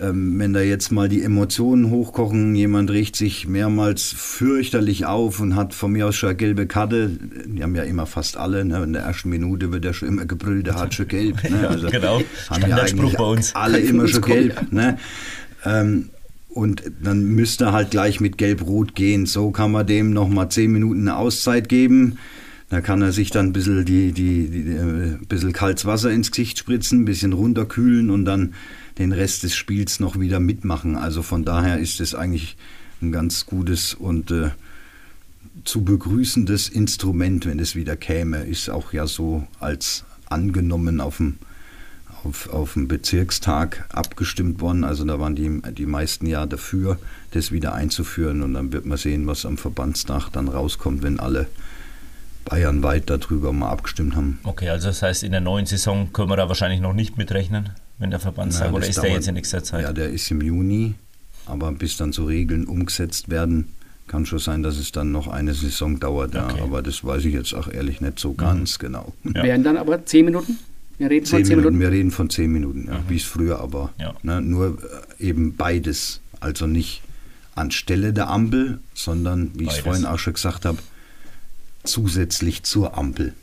ähm, wenn da jetzt mal die Emotionen hochkochen, jemand riecht sich mehrmals fürchterlich auf und hat von mir aus schon eine gelbe Karte, die haben ja immer fast alle, ne? in der ersten Minute wird ja schon immer gebrüllt, der hat schon gelb. Ne? Ja, genau. Haben ja eigentlich bei uns. alle immer schon gelb. Ne? Ähm, und dann müsste er halt gleich mit Gelb-Rot gehen. So kann man dem nochmal zehn Minuten eine Auszeit geben. Da kann er sich dann ein bisschen, die, die, die, äh, ein bisschen kaltes Wasser ins Gesicht spritzen, ein bisschen runterkühlen und dann den Rest des Spiels noch wieder mitmachen. Also von daher ist es eigentlich ein ganz gutes und äh, zu begrüßendes Instrument, wenn es wieder käme. Ist auch ja so als angenommen auf dem, auf, auf dem Bezirkstag abgestimmt worden. Also da waren die, die meisten ja dafür, das wieder einzuführen. Und dann wird man sehen, was am Verbandstag dann rauskommt, wenn alle bayernweit darüber mal abgestimmt haben. Okay, also das heißt, in der neuen Saison können wir da wahrscheinlich noch nicht mitrechnen, wenn der Verbandstag, Ja, oder ist der dauert- jetzt in nächster Zeit? Ja, der ist im Juni, aber bis dann so Regeln umgesetzt werden, kann schon sein, dass es dann noch eine Saison dauert. Okay. Ja, aber das weiß ich jetzt auch ehrlich nicht so ganz genau. Ja. Wären dann aber zehn Minuten? Wir reden Zehn von zehn Minuten, Minuten. wir reden von zehn Minuten, ja, wie es früher aber. Ja. Ne, nur äh, eben beides. Also nicht anstelle der Ampel, sondern, wie ich es vorhin auch schon gesagt habe, zusätzlich zur Ampel.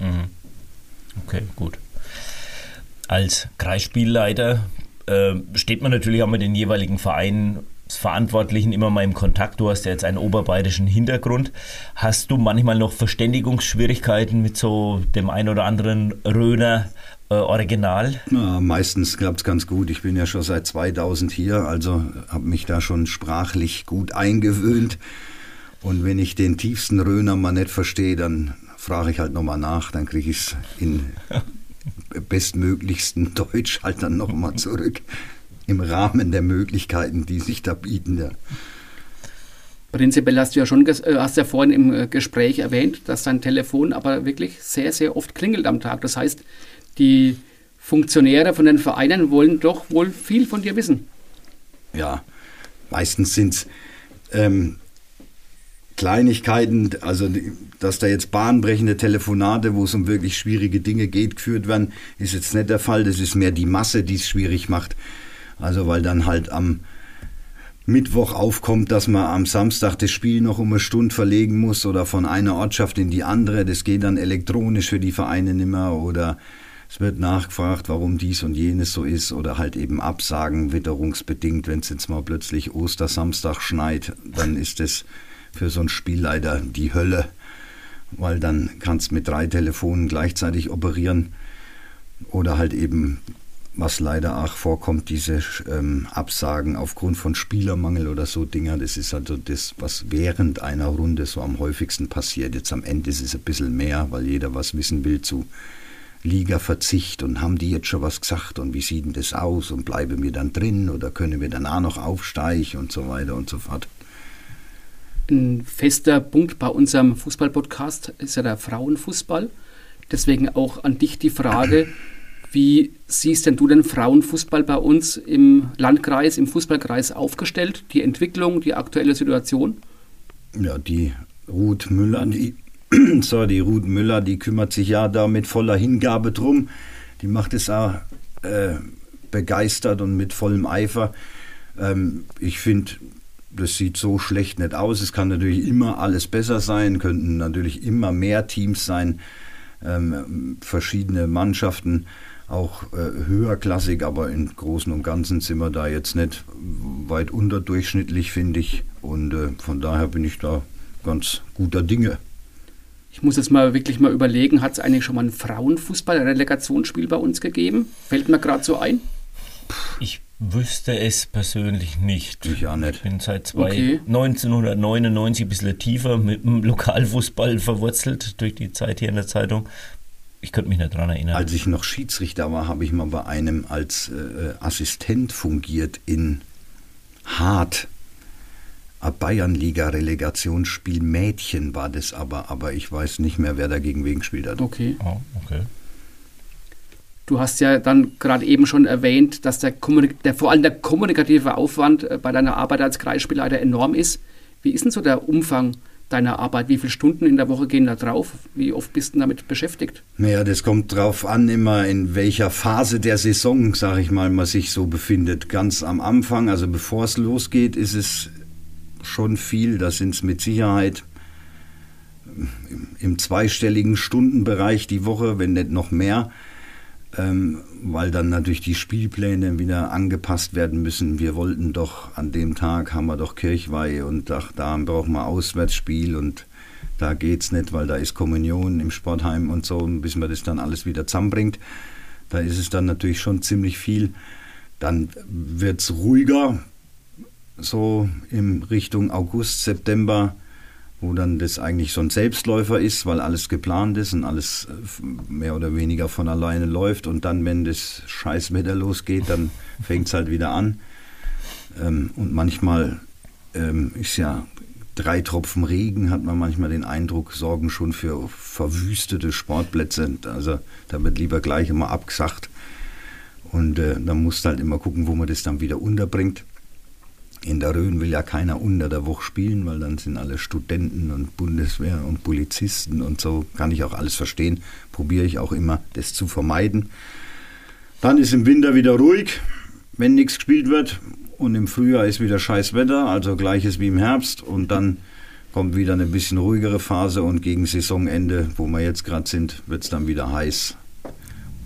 Mhm. Okay, gut. Als Kreisspielleiter äh, steht man natürlich auch mit den jeweiligen Vereinen Verantwortlichen immer mal im Kontakt. Du hast ja jetzt einen oberbayerischen Hintergrund. Hast du manchmal noch Verständigungsschwierigkeiten mit so dem ein oder anderen Röner äh, Original? Ja, meistens klappt es ganz gut. Ich bin ja schon seit 2000 hier, also habe mich da schon sprachlich gut eingewöhnt. Und wenn ich den tiefsten Röner mal nicht verstehe, dann frage ich halt nochmal nach, dann kriege ich es in bestmöglichsten Deutsch halt dann nochmal zurück. Im Rahmen der Möglichkeiten, die sich da bieten. Ja. Prinzipiell hast du ja schon, äh, hast ja vorhin im äh, Gespräch erwähnt, dass dein Telefon aber wirklich sehr, sehr oft klingelt am Tag. Das heißt, die Funktionäre von den Vereinen wollen doch wohl viel von dir wissen. ja, meistens sind es ähm, Kleinigkeiten, also dass da jetzt bahnbrechende Telefonate, wo es um wirklich schwierige Dinge geht, geführt werden, ist jetzt nicht der Fall. Das ist mehr die Masse, die es schwierig macht. Also weil dann halt am Mittwoch aufkommt, dass man am Samstag das Spiel noch um eine Stunde verlegen muss oder von einer Ortschaft in die andere. Das geht dann elektronisch für die Vereine nimmer oder es wird nachgefragt, warum dies und jenes so ist oder halt eben Absagen witterungsbedingt. Wenn es jetzt mal plötzlich Ostersamstag schneit, dann ist das für so ein Spiel leider die Hölle, weil dann kannst mit drei Telefonen gleichzeitig operieren oder halt eben was leider auch vorkommt, diese ähm, Absagen aufgrund von Spielermangel oder so Dinger, das ist also das, was während einer Runde so am häufigsten passiert. Jetzt am Ende ist es ein bisschen mehr, weil jeder was wissen will zu Liga-Verzicht und haben die jetzt schon was gesagt und wie sieht denn das aus und bleiben wir dann drin oder können wir danach noch aufsteigen und so weiter und so fort. Ein fester Punkt bei unserem Fußball-Podcast ist ja der Frauenfußball. Deswegen auch an dich die Frage, wie siehst denn du den Frauenfußball bei uns im Landkreis, im Fußballkreis aufgestellt? Die Entwicklung, die aktuelle Situation? Ja, die Ruth Müller, die, [CLEARS THROAT] so, die Ruth Müller, die kümmert sich ja da mit voller Hingabe drum. Die macht es auch äh, begeistert und mit vollem Eifer. Ähm, ich finde, das sieht so schlecht nicht aus. Es kann natürlich immer alles besser sein, könnten natürlich immer mehr Teams sein, ähm, verschiedene Mannschaften auch äh, höherklassig, aber im Großen und Ganzen sind wir da jetzt nicht weit unterdurchschnittlich, finde ich. Und äh, von daher bin ich da ganz guter Dinge. Ich muss jetzt mal wirklich mal überlegen, hat es eigentlich schon mal ein Frauenfußball-Relegationsspiel bei uns gegeben? Fällt mir gerade so ein. Ich wüsste es persönlich nicht. Ich auch nicht. Ich bin seit zwei, okay. 1999 ein bisschen tiefer mit dem Lokalfußball verwurzelt durch die Zeit hier in der Zeitung. Ich könnte mich nicht daran erinnern. Als ich noch Schiedsrichter war, habe ich mal bei einem als äh, Assistent fungiert in Hart. Ein Bayernliga-Relegationsspiel Mädchen war das aber, aber ich weiß nicht mehr, wer dagegen wegen gespielt hat. Okay. Oh, okay. Du hast ja dann gerade eben schon erwähnt, dass der, der, vor allem der kommunikative Aufwand äh, bei deiner Arbeit als Kreisspielleiter enorm ist. Wie ist denn so der Umfang deiner Arbeit? Wie viele Stunden in der Woche gehen da drauf? Wie oft bist du damit beschäftigt? Naja, das kommt drauf an, immer in welcher Phase der Saison, sage ich mal, man sich so befindet. Ganz am Anfang, also bevor es losgeht, ist es schon viel. Da sind es mit Sicherheit im zweistelligen Stundenbereich die Woche, wenn nicht noch mehr ähm, weil dann natürlich die Spielpläne wieder angepasst werden müssen. Wir wollten doch an dem Tag haben wir doch Kirchweihe und ach, da brauchen wir Auswärtsspiel und da geht's nicht, weil da ist Kommunion im Sportheim und so, bis man das dann alles wieder zusammenbringt. Da ist es dann natürlich schon ziemlich viel. Dann wird's ruhiger, so in Richtung August, September wo dann das eigentlich so ein Selbstläufer ist, weil alles geplant ist und alles äh, mehr oder weniger von alleine läuft. Und dann, wenn das Scheißwetter losgeht, dann [LAUGHS] fängt es halt wieder an. Ähm, und manchmal ähm, ist ja drei Tropfen Regen, hat man manchmal den Eindruck, sorgen schon für verwüstete Sportplätze. Also da wird lieber gleich immer abgesagt. Und äh, dann musst du halt immer gucken, wo man das dann wieder unterbringt. In der Rhön will ja keiner unter der Woche spielen, weil dann sind alle Studenten und Bundeswehr und Polizisten und so. Kann ich auch alles verstehen. Probiere ich auch immer, das zu vermeiden. Dann ist im Winter wieder ruhig, wenn nichts gespielt wird. Und im Frühjahr ist wieder scheiß Wetter, also gleiches wie im Herbst. Und dann kommt wieder eine bisschen ruhigere Phase und gegen Saisonende, wo wir jetzt gerade sind, wird es dann wieder heiß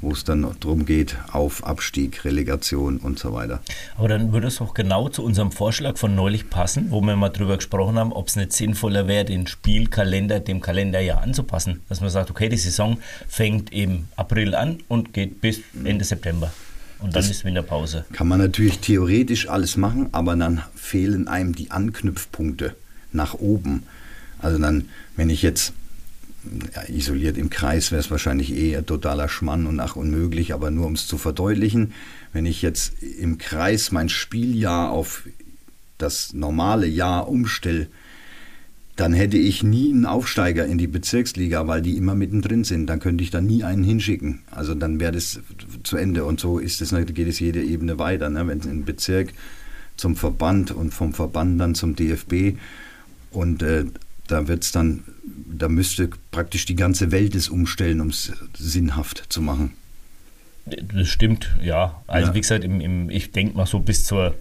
wo es dann darum geht, auf Abstieg, Relegation und so weiter. Aber dann würde es auch genau zu unserem Vorschlag von neulich passen, wo wir mal drüber gesprochen haben, ob es nicht sinnvoller wäre, den Spielkalender dem Kalenderjahr anzupassen. Dass man sagt, okay, die Saison fängt im April an und geht bis Ende September. Und dann das ist Winterpause. Kann man natürlich theoretisch alles machen, aber dann fehlen einem die Anknüpfpunkte nach oben. Also dann, wenn ich jetzt ja, isoliert im Kreis wäre es wahrscheinlich eher totaler Schmann und ach unmöglich, aber nur um es zu verdeutlichen, wenn ich jetzt im Kreis mein Spieljahr auf das normale Jahr umstelle, dann hätte ich nie einen Aufsteiger in die Bezirksliga, weil die immer mittendrin sind. Dann könnte ich da nie einen hinschicken. Also dann wäre das zu Ende. Und so ist es, geht es jede Ebene weiter. Ne? Wenn ein Bezirk zum Verband und vom Verband dann zum DFB und äh, da wird es dann, da müsste praktisch die ganze Welt es umstellen, um es sinnhaft zu machen. Das stimmt, ja. Also ja. wie gesagt, im, im, ich denke mal so bis zur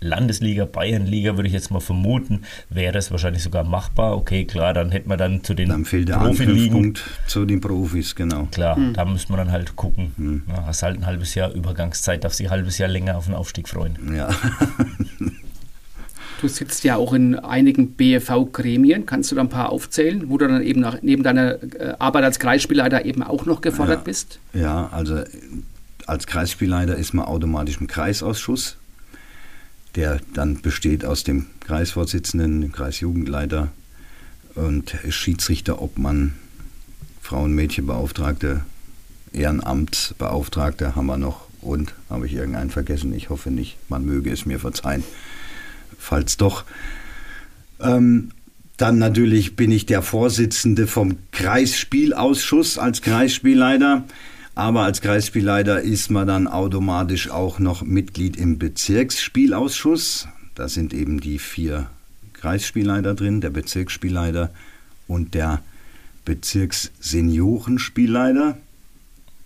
Landesliga, Bayernliga, würde ich jetzt mal vermuten, wäre es wahrscheinlich sogar machbar. Okay, klar, dann hätte man dann zu den Dann fehlt der Profiligen. zu den Profis, genau. Klar, hm. da müsste man dann halt gucken. Hm. Ja, hast halt ein halbes Jahr Übergangszeit, darf sich ein halbes Jahr länger auf den Aufstieg freuen. Ja. [LAUGHS] du sitzt ja auch in einigen BFV-Gremien. Kannst du da ein paar aufzählen, wo du dann eben nach, neben deiner äh, Arbeit als Kreisspielleiter eben auch noch gefordert ja. bist? Ja, also als Kreisspielleiter ist man automatisch im Kreisausschuss der dann besteht aus dem Kreisvorsitzenden, dem Kreisjugendleiter und Schiedsrichter, Obmann, Frauen- Mädchenbeauftragte, Ehrenamtsbeauftragte haben wir noch und habe ich irgendeinen vergessen? Ich hoffe nicht. Man möge es mir verzeihen. Falls doch. Ähm, dann natürlich bin ich der Vorsitzende vom Kreisspielausschuss als Kreisspielleiter. Aber als Kreisspielleiter ist man dann automatisch auch noch Mitglied im Bezirksspielausschuss. Da sind eben die vier Kreisspielleiter drin, der Bezirksspielleiter und der Bezirksseniorenspielleiter.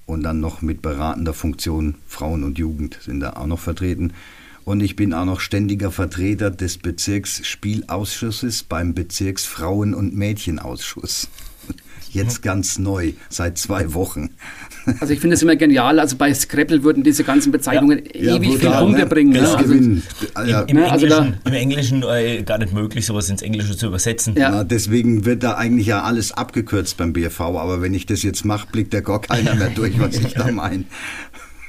Und dann noch mit beratender Funktion Frauen und Jugend sind da auch noch vertreten. Und ich bin auch noch ständiger Vertreter des Bezirksspielausschusses beim Bezirksfrauen- und Mädchenausschuss. [LAUGHS] Jetzt ganz neu, seit zwei Wochen. [LAUGHS] Also ich finde es immer genial. Also bei Scrabble würden diese ganzen Bezeichnungen ja. ewig ja, viel Punkte ne? bringen. Ne? Also, Im, im, also Englischen, im Englischen äh, gar nicht möglich, sowas ins Englische zu übersetzen. Ja. ja. deswegen wird da eigentlich ja alles abgekürzt beim BFV. Aber wenn ich das jetzt mache, blickt da gar keiner mehr durch, was ich da [LAUGHS] meine.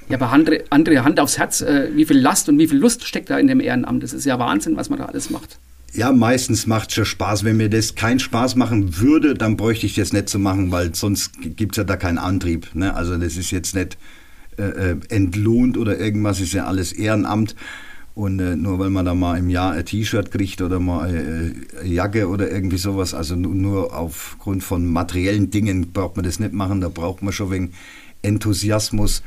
Ja, aber Andre, Andre, Hand aufs Herz, äh, wie viel Last und wie viel Lust steckt da in dem Ehrenamt? Das ist ja Wahnsinn, was man da alles macht. Ja, meistens macht es schon Spaß. Wenn mir das keinen Spaß machen würde, dann bräuchte ich das nicht zu machen, weil sonst gibt es ja da keinen Antrieb. Ne? Also das ist jetzt nicht äh, äh, entlohnt oder irgendwas, ist ja alles Ehrenamt. Und äh, nur weil man da mal im Jahr ein T-Shirt kriegt oder mal äh, eine Jacke oder irgendwie sowas, also nur aufgrund von materiellen Dingen braucht man das nicht machen, da braucht man schon wegen Enthusiasmus.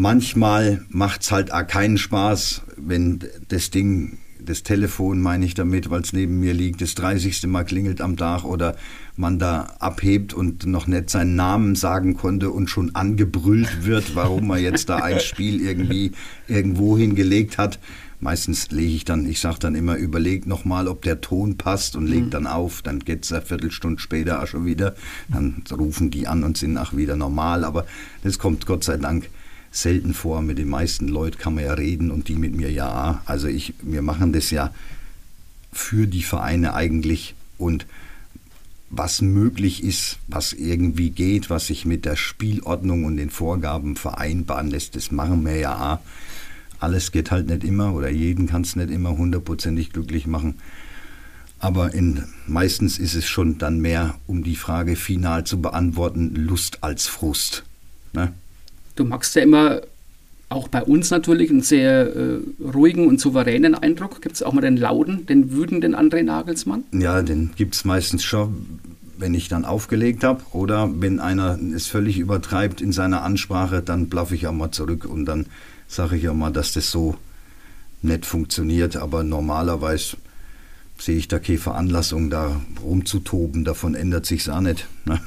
Manchmal macht es halt auch keinen Spaß, wenn das Ding das Telefon meine ich damit, weil es neben mir liegt, das 30. Mal klingelt am Tag oder man da abhebt und noch nicht seinen Namen sagen konnte und schon angebrüllt wird, warum man jetzt da ein Spiel irgendwie irgendwo hingelegt hat. Meistens lege ich dann, ich sage dann immer, überlegt nochmal, ob der Ton passt und legt mhm. dann auf. Dann geht es eine Viertelstunde später auch schon wieder. Dann rufen die an und sind auch wieder normal. Aber das kommt Gott sei Dank selten vor. Mit den meisten Leuten kann man ja reden und die mit mir ja. Also ich, wir machen das ja für die Vereine eigentlich und was möglich ist, was irgendwie geht, was sich mit der Spielordnung und den Vorgaben vereinbaren lässt, das machen wir ja. Alles geht halt nicht immer oder jeden kann es nicht immer hundertprozentig glücklich machen. Aber in, meistens ist es schon dann mehr, um die Frage final zu beantworten, Lust als Frust. Ne? Du machst ja immer auch bei uns natürlich einen sehr äh, ruhigen und souveränen Eindruck. Gibt es auch mal den lauten, den wütenden André Nagelsmann? Ja, den gibt es meistens schon, wenn ich dann aufgelegt habe. Oder wenn einer es völlig übertreibt in seiner Ansprache, dann blaffe ich auch mal zurück und dann sage ich auch mal, dass das so nicht funktioniert. Aber normalerweise sehe ich da keine Veranlassung, da rumzutoben. Davon ändert sich auch nicht. Ne?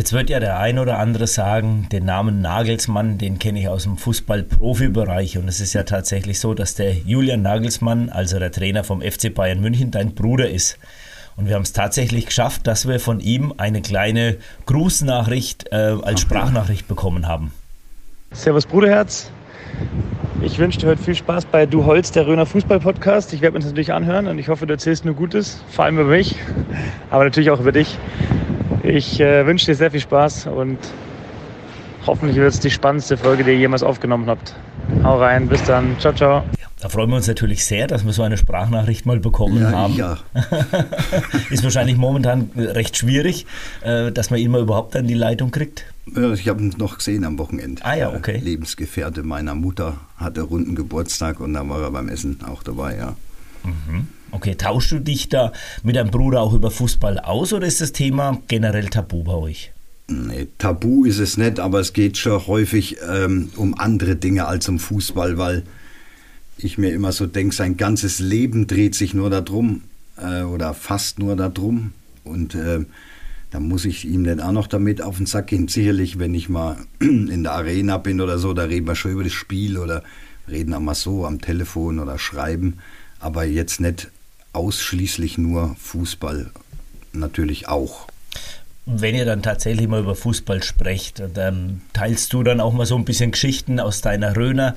Jetzt wird ja der ein oder andere sagen, den Namen Nagelsmann, den kenne ich aus dem Fußball-Profi-Bereich. Und es ist ja tatsächlich so, dass der Julian Nagelsmann, also der Trainer vom FC Bayern München, dein Bruder ist. Und wir haben es tatsächlich geschafft, dass wir von ihm eine kleine Grußnachricht äh, als Sprachnachricht bekommen haben. Servus Bruderherz. Ich wünsche dir heute viel Spaß bei Du Holz, der Röner Fußball-Podcast. Ich werde mir das natürlich anhören und ich hoffe, du erzählst nur Gutes, vor allem über mich, aber natürlich auch über dich. Ich äh, wünsche dir sehr viel Spaß und hoffentlich wird es die spannendste Folge, die ihr jemals aufgenommen habt. Hau rein, bis dann. Ciao, ciao. Da freuen wir uns natürlich sehr, dass wir so eine Sprachnachricht mal bekommen ja, haben. Ja. [LAUGHS] Ist wahrscheinlich momentan recht schwierig, äh, dass man ihn mal überhaupt an die Leitung kriegt. Ich habe ihn noch gesehen am Wochenende. Ah ja, okay. Lebensgefährte meiner Mutter hatte runden Geburtstag und da war er beim Essen auch dabei, ja. Mhm. Okay, tauschst du dich da mit deinem Bruder auch über Fußball aus oder ist das Thema generell tabu bei euch? Nee, tabu ist es nicht, aber es geht schon häufig ähm, um andere Dinge als um Fußball, weil ich mir immer so denke, sein ganzes Leben dreht sich nur darum. äh, oder fast nur darum. Und äh, da muss ich ihm dann auch noch damit auf den Sack gehen. Sicherlich, wenn ich mal [CLEARS THROAT] in der Arena bin oder so, da reden wir schon über das Spiel oder reden auch mal so am Telefon oder schreiben. Aber jetzt nicht ausschließlich nur Fußball, natürlich auch. Wenn ihr dann tatsächlich mal über Fußball sprecht, dann teilst du dann auch mal so ein bisschen Geschichten aus deiner Röner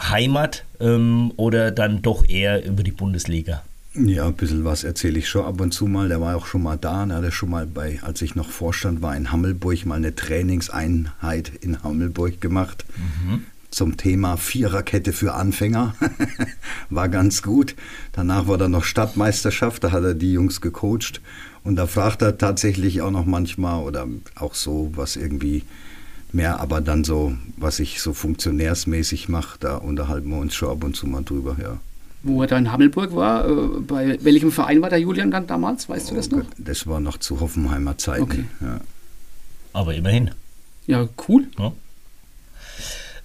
Heimat ähm, oder dann doch eher über die Bundesliga? Ja, ein bisschen was erzähle ich schon ab und zu mal. Der war auch schon mal da. Er hatte schon mal bei, als ich noch Vorstand war in Hammelburg, mal eine Trainingseinheit in Hammelburg gemacht. Mhm. Zum Thema Viererkette für Anfänger. [LAUGHS] war ganz gut. Danach war dann noch Stadtmeisterschaft, da hat er die Jungs gecoacht. Und da fragt er tatsächlich auch noch manchmal oder auch so, was irgendwie mehr, aber dann so, was ich so funktionärsmäßig mache, da unterhalten wir uns schon ab und zu mal drüber, ja. Wo er da in Hammelburg war, äh, bei welchem Verein war der Julian dann damals? Weißt oh du das noch? Gott, das war noch zu Hoffenheimer Zeiten. Okay. Ja. Aber immerhin. Ja, cool. Ja.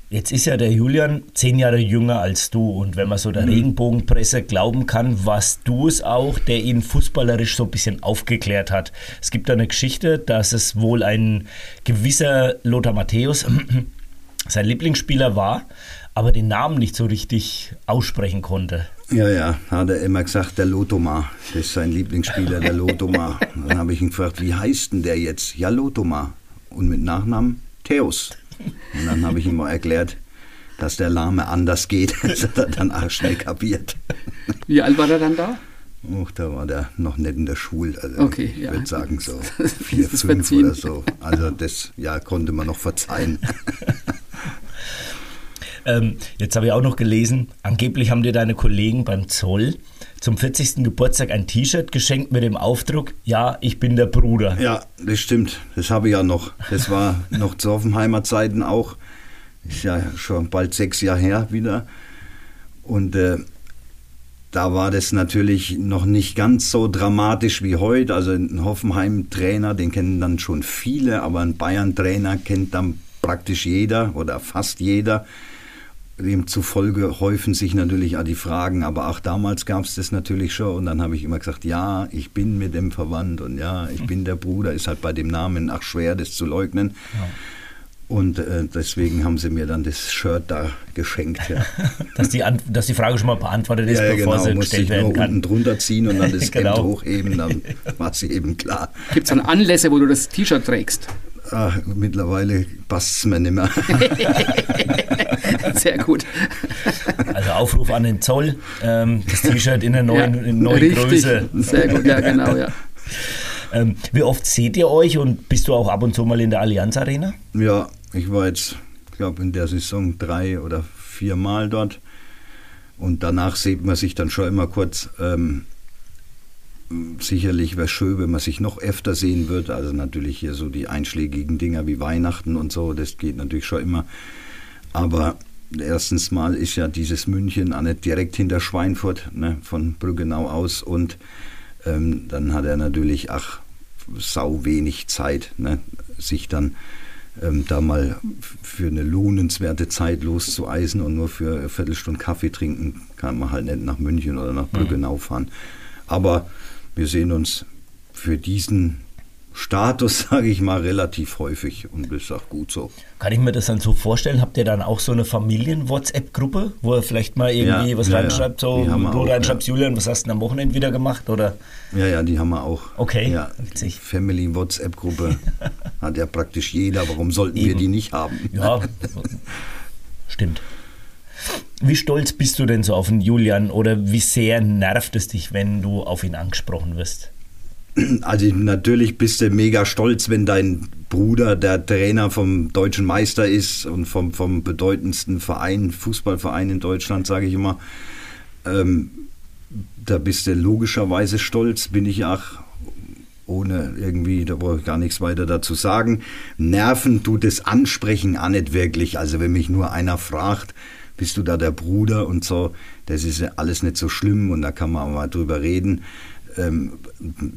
Jetzt ist ja der Julian zehn Jahre jünger als du und wenn man so der mhm. Regenbogenpresse glauben kann, warst du es auch, der ihn fußballerisch so ein bisschen aufgeklärt hat. Es gibt da eine Geschichte, dass es wohl ein gewisser Lothar Matthäus [CLEARS THROAT] sein Lieblingsspieler war, aber den Namen nicht so richtig aussprechen konnte. Ja, ja, hat er immer gesagt, der Lotoma. Das ist sein Lieblingsspieler, der [LAUGHS] Lotoma. Dann habe ich ihn gefragt, wie heißt denn der jetzt? Ja, Lotoma. Und mit Nachnamen Theos. Und dann habe ich ihm mal erklärt, dass der Lahme anders geht. [LAUGHS] Das hat er dann auch schnell kapiert. Wie alt war er dann da? Och, da war der noch nicht in der Schule. Also okay, ich ja. würde sagen so [LAUGHS] vier, fünf oder so. Also das ja, konnte man noch verzeihen. [LAUGHS] ähm, jetzt habe ich auch noch gelesen, angeblich haben dir deine Kollegen beim Zoll zum 40. Geburtstag ein T-Shirt geschenkt mit dem Aufdruck, ja, ich bin der Bruder. Ja, das stimmt. Das habe ich ja noch. Das war [LAUGHS] noch zu Offenheimer Zeiten auch. Ist ja schon bald sechs Jahre her wieder. Und äh, da war das natürlich noch nicht ganz so dramatisch wie heute. Also ein Hoffenheim-Trainer, den kennen dann schon viele, aber ein Bayern-Trainer kennt dann praktisch jeder oder fast jeder. Demzufolge häufen sich natürlich auch die Fragen, aber auch damals gab es das natürlich schon und dann habe ich immer gesagt, ja, ich bin mit dem verwandt und ja, ich bin der Bruder, ist halt bei dem Namen auch schwer, das zu leugnen. Ja. Und äh, deswegen haben sie mir dann das Shirt da geschenkt. Ja. [LAUGHS] dass, die dass die Frage schon mal beantwortet ist, ja, ja, bevor genau. sie gestellt werden kann. unten drunter ziehen und dann [LAUGHS] das genau. Hemd hochheben, dann [LAUGHS] war sie eben klar. Gibt es dann Anlässe, wo du das T-Shirt trägst? Ach, mittlerweile passt es mir nicht mehr. [LAUGHS] Sehr gut. Also Aufruf an den Zoll, ähm, das T-Shirt in der neuen, ja, in neuen Größe. Sehr gut, ja genau, ja. Ähm, wie oft seht ihr euch und bist du auch ab und zu mal in der Allianz Arena? Ja, ich war jetzt, ich glaube, in der Saison drei oder vier Mal dort. Und danach sieht man sich dann schon immer kurz. Ähm, sicherlich wäre schön, wenn man sich noch öfter sehen würde. Also natürlich hier so die einschlägigen Dinger wie Weihnachten und so, das geht natürlich schon immer. Aber erstens mal ist ja dieses München auch nicht direkt hinter Schweinfurt, ne, von Brüggenau aus. Und ähm, dann hat er natürlich, ach, sau wenig Zeit, ne, sich dann ähm, da mal für eine lohnenswerte Zeit loszueisen und nur für eine Viertelstunde Kaffee trinken kann man halt nicht nach München oder nach Brüggenau fahren. Aber wir sehen uns für diesen Status, [LAUGHS] sage ich mal, relativ häufig und das ist auch gut so. Kann ich mir das dann so vorstellen? Habt ihr dann auch so eine Familien-WhatsApp-Gruppe, wo ihr vielleicht mal irgendwie ja, was ja, reinschreibt, so du auch, reinschreibst, ja. Julian, was hast du am Wochenende wieder gemacht? Oder? Ja, ja, die haben wir auch. Okay, ja, witzig. Family-WhatsApp-Gruppe [LAUGHS] hat ja praktisch jeder, warum sollten Eben. wir die nicht haben? Ja, [LAUGHS] stimmt. Wie stolz bist du denn so auf den Julian oder wie sehr nervt es dich, wenn du auf ihn angesprochen wirst? Also natürlich bist du mega stolz, wenn dein Bruder der Trainer vom deutschen Meister ist und vom, vom bedeutendsten Verein, Fußballverein in Deutschland, sage ich immer. Ähm, da bist du logischerweise stolz, bin ich auch, ohne irgendwie, da brauche ich gar nichts weiter dazu sagen. Nerven tut das Ansprechen auch nicht wirklich. Also wenn mich nur einer fragt, bist du da der Bruder und so, das ist ja alles nicht so schlimm und da kann man auch mal drüber reden. Ähm,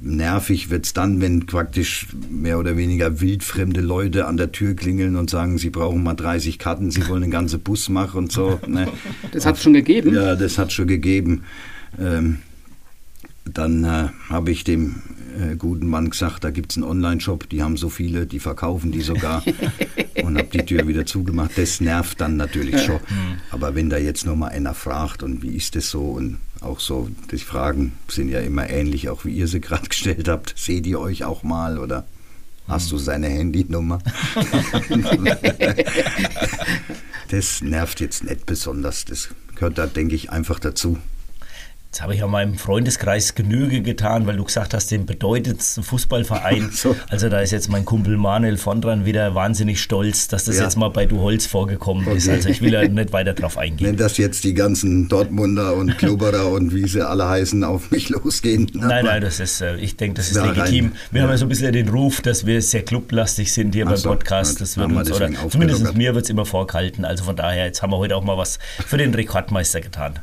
nervig wird es dann, wenn praktisch mehr oder weniger wildfremde Leute an der Tür klingeln und sagen, sie brauchen mal 30 Karten, sie wollen einen ganzen Bus machen und so. [LAUGHS] Ne? Das hat es schon gegeben? Ja, das hat schon gegeben. Ähm, dann äh, habe ich dem äh, guten Mann gesagt, da gibt es einen Online-Shop, die haben so viele, die verkaufen die sogar [LAUGHS] und habe die Tür wieder zugemacht. Das nervt dann natürlich schon. Aber wenn da jetzt noch mal einer fragt und wie ist das so und auch so, die Fragen sind ja immer ähnlich, auch wie ihr sie gerade [LAUGHS] gestellt habt. Seht ihr euch auch mal oder hast du seine Handynummer? [LAUGHS] das nervt jetzt nicht besonders. Das gehört da, denke ich, einfach dazu. Jetzt habe ich ja meinem Freundeskreis Genüge getan, weil du gesagt hast, den bedeutendsten Fußballverein. [LAUGHS] so. Also da ist jetzt mein Kumpel Manuel von dran wieder wahnsinnig stolz, dass das ja. jetzt mal bei Du Holz vorgekommen okay. ist. Also ich will ja [LAUGHS] nicht weiter drauf eingehen. Wenn das jetzt die ganzen Dortmunder und Klubberer und wie sie alle heißen auf mich [LAUGHS] losgehen. Nein, nein, das ist, äh, ich denke, das ist legitim. Rein. Wir ja. haben ja so ein bisschen den Ruf, dass wir sehr clublastig sind hier Ach beim so. Podcast. Das wird uns, oder zumindest mir wird es immer vorgehalten. Also von daher, jetzt haben wir heute auch mal was für den Rekordmeister getan.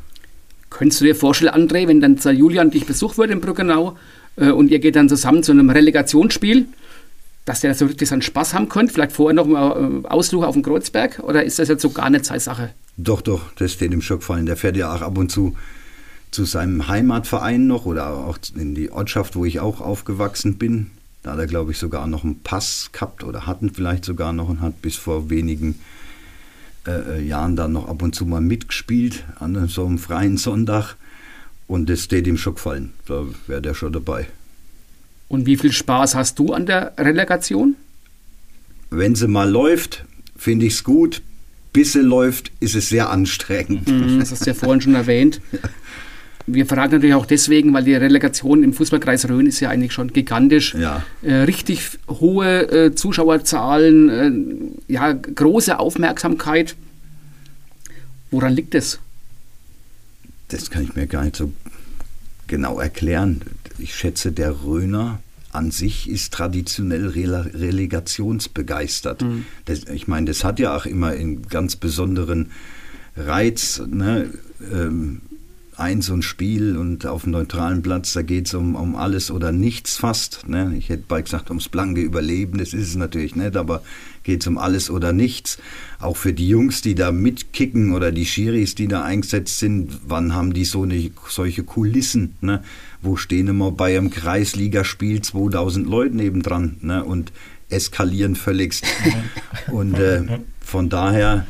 Könntest du dir vorstellen, André, wenn dann Julian dich besucht wird in Brückenau äh, und ihr geht dann zusammen zu einem Relegationsspiel, dass der so richtig seinen Spaß haben könnt? Vielleicht vorher noch mal äh, Ausflug auf den Kreuzberg? Oder ist das jetzt so gar nicht seine Sache? Doch, doch, das steht im Schock fallen. Der fährt ja auch ab und zu zu seinem Heimatverein noch oder auch in die Ortschaft, wo ich auch aufgewachsen bin. Da hat er, glaube ich, sogar noch einen Pass gehabt oder hatten vielleicht sogar noch und hat bis vor wenigen Jahren äh, Jahren dann noch ab und zu mal mitgespielt an so einem freien Sonntag. Und das steht ihm schon gefallen. Da wäre der schon dabei. Und wie viel Spaß hast du an der Relegation? Wenn sie mal läuft, finde ich es gut. Bis sie läuft, ist es sehr anstrengend. Mhm, das hast du ja vorhin schon erwähnt. [LAUGHS] Wir fragen natürlich auch deswegen, weil die Relegation im Fußballkreis Rhön ist ja eigentlich schon gigantisch. Ja. Äh, richtig hohe äh, Zuschauerzahlen, äh, ja, große Aufmerksamkeit. Woran liegt es? Das kann ich mir gar nicht so genau erklären. Ich schätze, der Röner an sich ist traditionell relegationsbegeistert. Mhm. Das, ich meine, das hat ja auch immer einen ganz besonderen Reiz. Ne? Ähm, ein so ein Spiel und auf dem neutralen Platz, da geht es um, um alles oder nichts fast. Ne? Ich hätte bald gesagt, ums blanke Überleben, das ist es natürlich nicht, aber geht es um alles oder nichts. Auch für die Jungs, die da mitkicken oder die Schiris, die da eingesetzt sind, wann haben die so eine, solche Kulissen? Ne? Wo stehen immer bei einem Kreisligaspiel 2000 Leute nebendran ne? und eskalieren völligst. [LAUGHS] und äh, von daher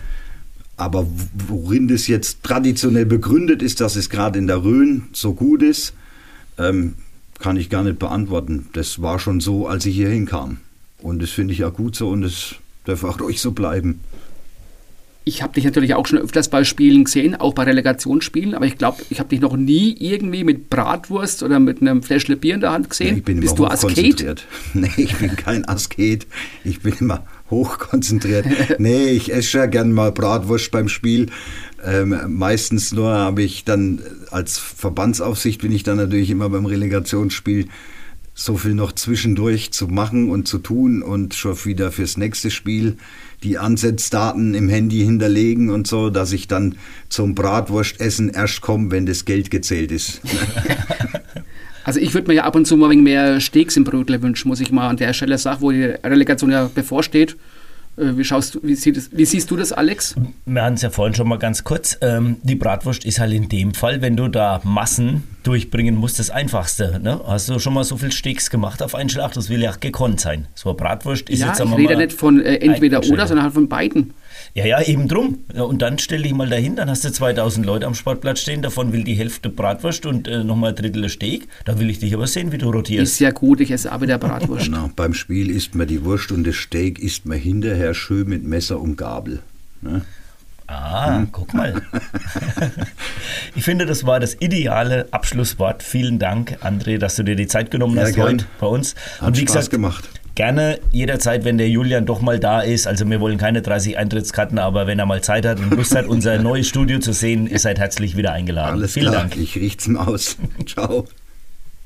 aber worin das jetzt traditionell begründet ist, dass es gerade in der Rhön so gut ist, ähm, kann ich gar nicht beantworten. Das war schon so, als ich hier hinkam. Und das finde ich ja gut so und es darf auch ruhig so bleiben. Ich habe dich natürlich auch schon öfters bei Spielen gesehen, auch bei Relegationsspielen, aber ich glaube, ich habe dich noch nie irgendwie mit Bratwurst oder mit einem Fläschle Bier in der Hand gesehen. Ja, ich bin Bist du Asket? [LAUGHS] Nee, ich bin kein Asket. Ich bin immer hochkonzentriert. [LAUGHS] nee, ich esse ja gern mal Bratwurst beim Spiel. Ähm, meistens nur habe ich dann als Verbandsaufsicht bin ich dann natürlich immer beim Relegationsspiel so viel noch zwischendurch zu machen und zu tun und schon wieder fürs nächste Spiel die Ansatzdaten im Handy hinterlegen und so, dass ich dann zum Bratwurstessen erst komme, wenn das Geld gezählt ist. [LAUGHS] [LAUGHS] Also ich würde mir ja ab und zu mal mehr Steaks im Brötle wünschen, muss ich mal an der Stelle sagen, wo die Relegation ja bevorsteht. Äh, wie, schaust wie, das, wie, siehst du das, Alex? Wir hatten es ja vorhin schon mal ganz kurz. Ähm, die Bratwurst ist halt in dem Fall, wenn du da Massen durchbringen musst, das Einfachste. Ne? Hast du schon mal so viel Steaks gemacht auf einen Schlag? Das will ja gekonnt sein. So eine Bratwurst ist ja, jetzt... Ja, ich rede nicht von äh, entweder oder, sondern halt von beiden. Ja, ja, eben drum. Ja, und dann stell dich mal dahin, dann hast du 2000 Leute am Sportplatz stehen, davon will die Hälfte Bratwurst und äh, nochmal ein Drittel Steak. Da will ich dich aber sehen, wie du rotierst. Ist ja gut, ich esse aber der Bratwurst. Na, beim Spiel isst man die Wurst und das Steak isst man hinterher schön mit Messer und Gabel. Ne? Ah, hm. guck mal. [LAUGHS] ich finde, das war das ideale Abschlusswort. Vielen Dank, André, dass du dir die Zeit genommen ja, hast gern. heute bei uns. Hat und wie Spaß gesagt, gemacht gerne jederzeit, wenn der Julian doch mal da ist. Also wir wollen keine 30 Eintrittskarten, aber wenn er mal Zeit hat und Lust hat, unser neues Studio zu sehen, ist er herzlich wieder eingeladen. Alles Vielen klar. Dank. Ich riech's ihm aus. [LAUGHS] Ciao.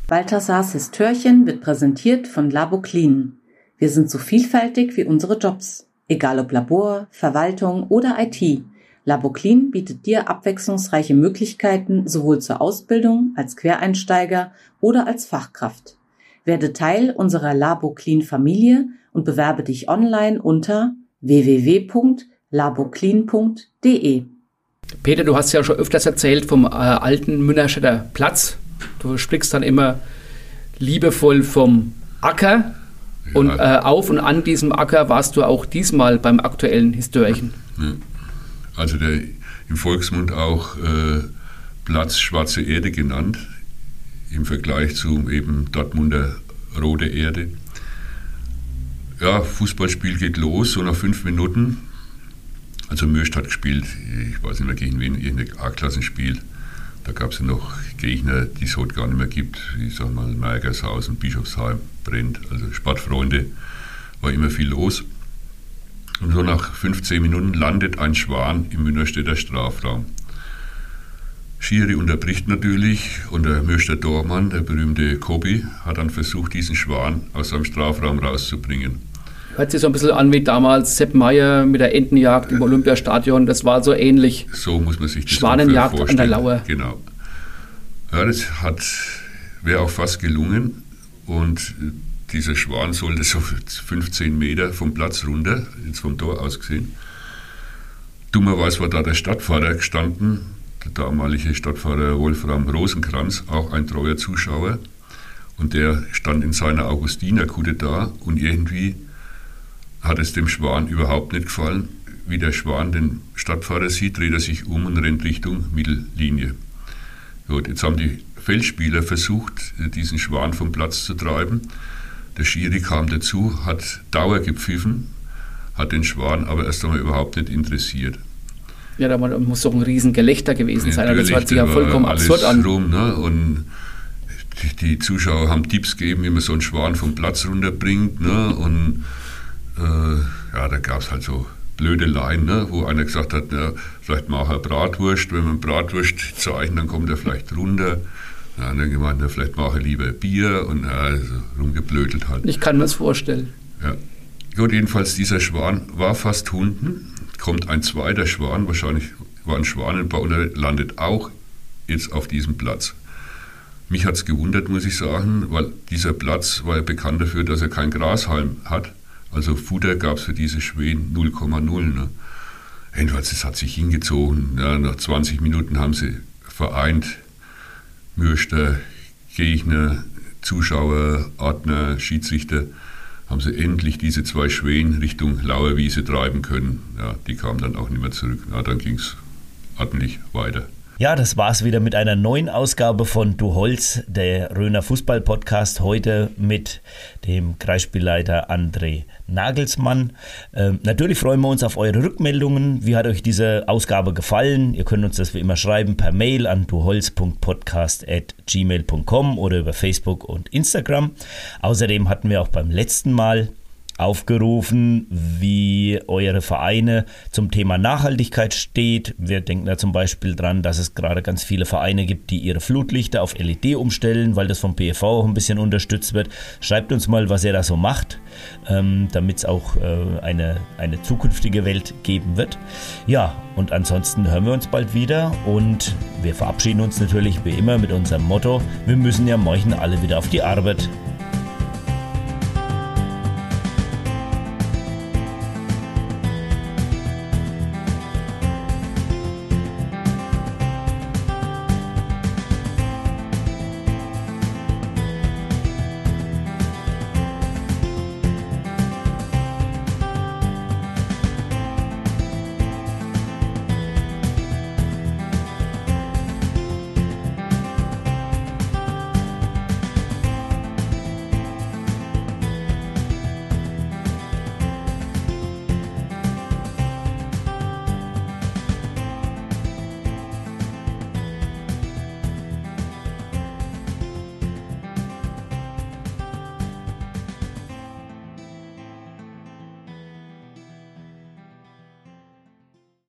Balthasars Histörchen wird präsentiert von Labo Clean. Wir sind so vielfältig wie unsere Jobs. Egal ob Labor, Verwaltung oder IT. Labo Clean bietet dir abwechslungsreiche Möglichkeiten sowohl zur Ausbildung als Quereinsteiger oder als Fachkraft. Werde Teil unserer LaboClean Familie und bewerbe dich online unter www.laboclean.de. Peter, du hast ja schon öfters erzählt vom äh, alten Münnerstädter Platz, Du sprichst dann immer liebevoll vom Acker. Ja. Und äh, auf und an diesem Acker warst du auch diesmal beim aktuellen Histörchen. Ja. Also der im Volksmund auch äh, Platz Schwarze Erde genannt, im Vergleich zu eben Dortmunder Rote Erde. Ja, Fußballspiel geht los, so nach fünf Minuten. Also Mürst hat gespielt, ich weiß nicht mehr gegen wen, irgendein A-Klassenspiel. Da gab es ja noch Gegner, die es heute gar nicht mehr gibt. Ich sag mal, Mergershausen, Bischofsheim, Brennt, also Sportfreunde, war immer viel los. Und so nach 15 Minuten landet ein Schwan im Münnerstädter Strafraum. Schiri unterbricht natürlich und der Mürster Dormann, der berühmte Kobi, hat dann versucht, diesen Schwan aus seinem Strafraum rauszubringen. Hört sich so ein bisschen an wie damals Sepp Meyer mit der Entenjagd im Olympiastadion. Das war so ähnlich. So muss man sich das Schwanenjagd vorstellen. an der Lauer. Genau. Ja, das hat, wäre auch fast gelungen. Und dieser Schwan sollte so 15 Meter vom Platz runter, jetzt vom Tor aus gesehen. Dummerweise war da der Stadtfahrer gestanden, der damalige Stadtfahrer Wolfram Rosenkranz, auch ein treuer Zuschauer. Und der stand in seiner Augustinerkutte da und irgendwie hat es dem Schwan überhaupt nicht gefallen. Wie der Schwan den Stadtfahrer sieht, dreht er sich um und rennt Richtung Mittellinie. Gut, jetzt haben die Feldspieler versucht, diesen Schwan vom Platz zu treiben. Der Schiri kam dazu, hat Dauer gepfiffen, hat den Schwan aber erst einmal überhaupt nicht interessiert. Ja, da muss doch ein Riesengelächter gewesen sein. das hört sich ja vollkommen absurd an. Rum, ne? Und die, Zuschauer haben Tipps gegeben, wie man so einen Schwan vom Platz runterbringt. Ne? Und äh, ja, da gab es halt so blöde Leinen, ne? wo einer gesagt hat, na, vielleicht mache er Bratwurst. Wenn man Bratwurst zeichnet, dann kommt er vielleicht runter. Ja, dann gemeint, na, vielleicht mache ich lieber Bier und ja, also rumgeblödelt halt. Ich kann mir das vorstellen. Ja. Gut, jedenfalls dieser Schwan war fast unten, kommt ein zweiter Schwan, wahrscheinlich war ein Schwanenbau und landet auch jetzt auf diesem Platz. Mich hat es gewundert, muss ich sagen, weil dieser Platz war ja bekannt dafür, dass er kein Grashalm hat. Also Futter gab es für diese Schweden 0,0. Ne? Jedenfalls, es hat sich hingezogen. Ja, nach 20 Minuten haben sie vereint Mürster, Gegner, Zuschauer, Ordner, Schiedsrichter, haben sie endlich diese zwei Schwänen Richtung Lauerwiese treiben können. Ja, die kamen dann auch nicht mehr zurück. Ja, dann ging es ordentlich weiter. Ja, das war's wieder mit einer neuen Ausgabe von Du Holz, der Röner Fußball Podcast. Heute mit dem Kreisspielleiter André Nagelsmann. Ähm, natürlich freuen wir uns auf eure Rückmeldungen. Wie hat euch diese Ausgabe gefallen? Ihr könnt uns das wie immer schreiben per Mail an duholz.podcast.gmail.com oder über Facebook und Instagram. Außerdem hatten wir auch beim letzten Mal aufgerufen, wie eure Vereine zum Thema Nachhaltigkeit steht. Wir denken da zum Beispiel dran, dass es gerade ganz viele Vereine gibt, die ihre Flutlichter auf LED umstellen, weil das vom PFV auch ein bisschen unterstützt wird. Schreibt uns mal, was ihr da so macht, ähm, damit es auch äh, eine, eine zukünftige Welt geben wird. Ja, und ansonsten hören wir uns bald wieder und wir verabschieden uns natürlich wie immer mit unserem Motto, wir müssen ja morgen alle wieder auf die Arbeit.